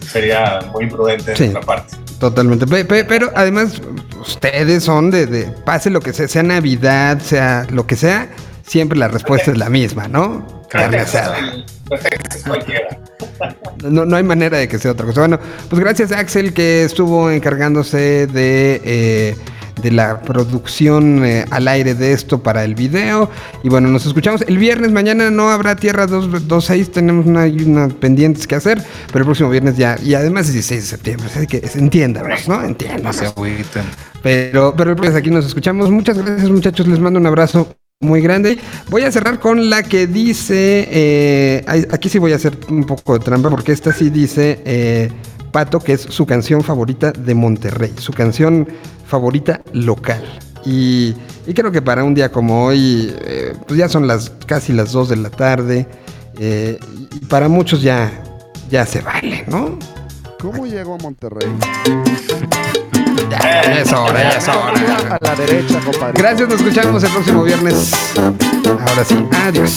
Sería muy imprudente de nuestra parte. Totalmente. Pero, además, ustedes son de, pase lo que sea, sea Navidad, sea lo que sea, siempre la respuesta es la misma, ¿no? Carne asada. No, no hay manera de que sea otra cosa. Bueno, pues gracias a Axel que estuvo encargándose de eh, de la producción eh, al aire de esto para el video. Y bueno, nos escuchamos el viernes. Mañana no habrá Tierra 226, tenemos una, unas pendientes que hacer, pero el próximo viernes ya. Y además es 16 de septiembre, así que entiéndanos, ¿no? Entiéndanos. Pero, pero pues aquí nos escuchamos. Muchas gracias, muchachos. Les mando un abrazo muy grande. Voy a cerrar con la que dice. Eh, aquí sí voy a hacer un poco de trampa, porque esta sí dice. Eh, Pato, que es su canción favorita de Monterrey, su canción favorita local. Y, creo que para un día como hoy, eh, pues ya son las casi las 2 de la tarde, eh, y para muchos ya, ya se vale, ¿no? ¿Cómo llegó a Monterrey? Ya, es hora, ya es hora. A la derecha, compadre. Gracias, nos escuchamos el próximo viernes. Ahora sí, adiós.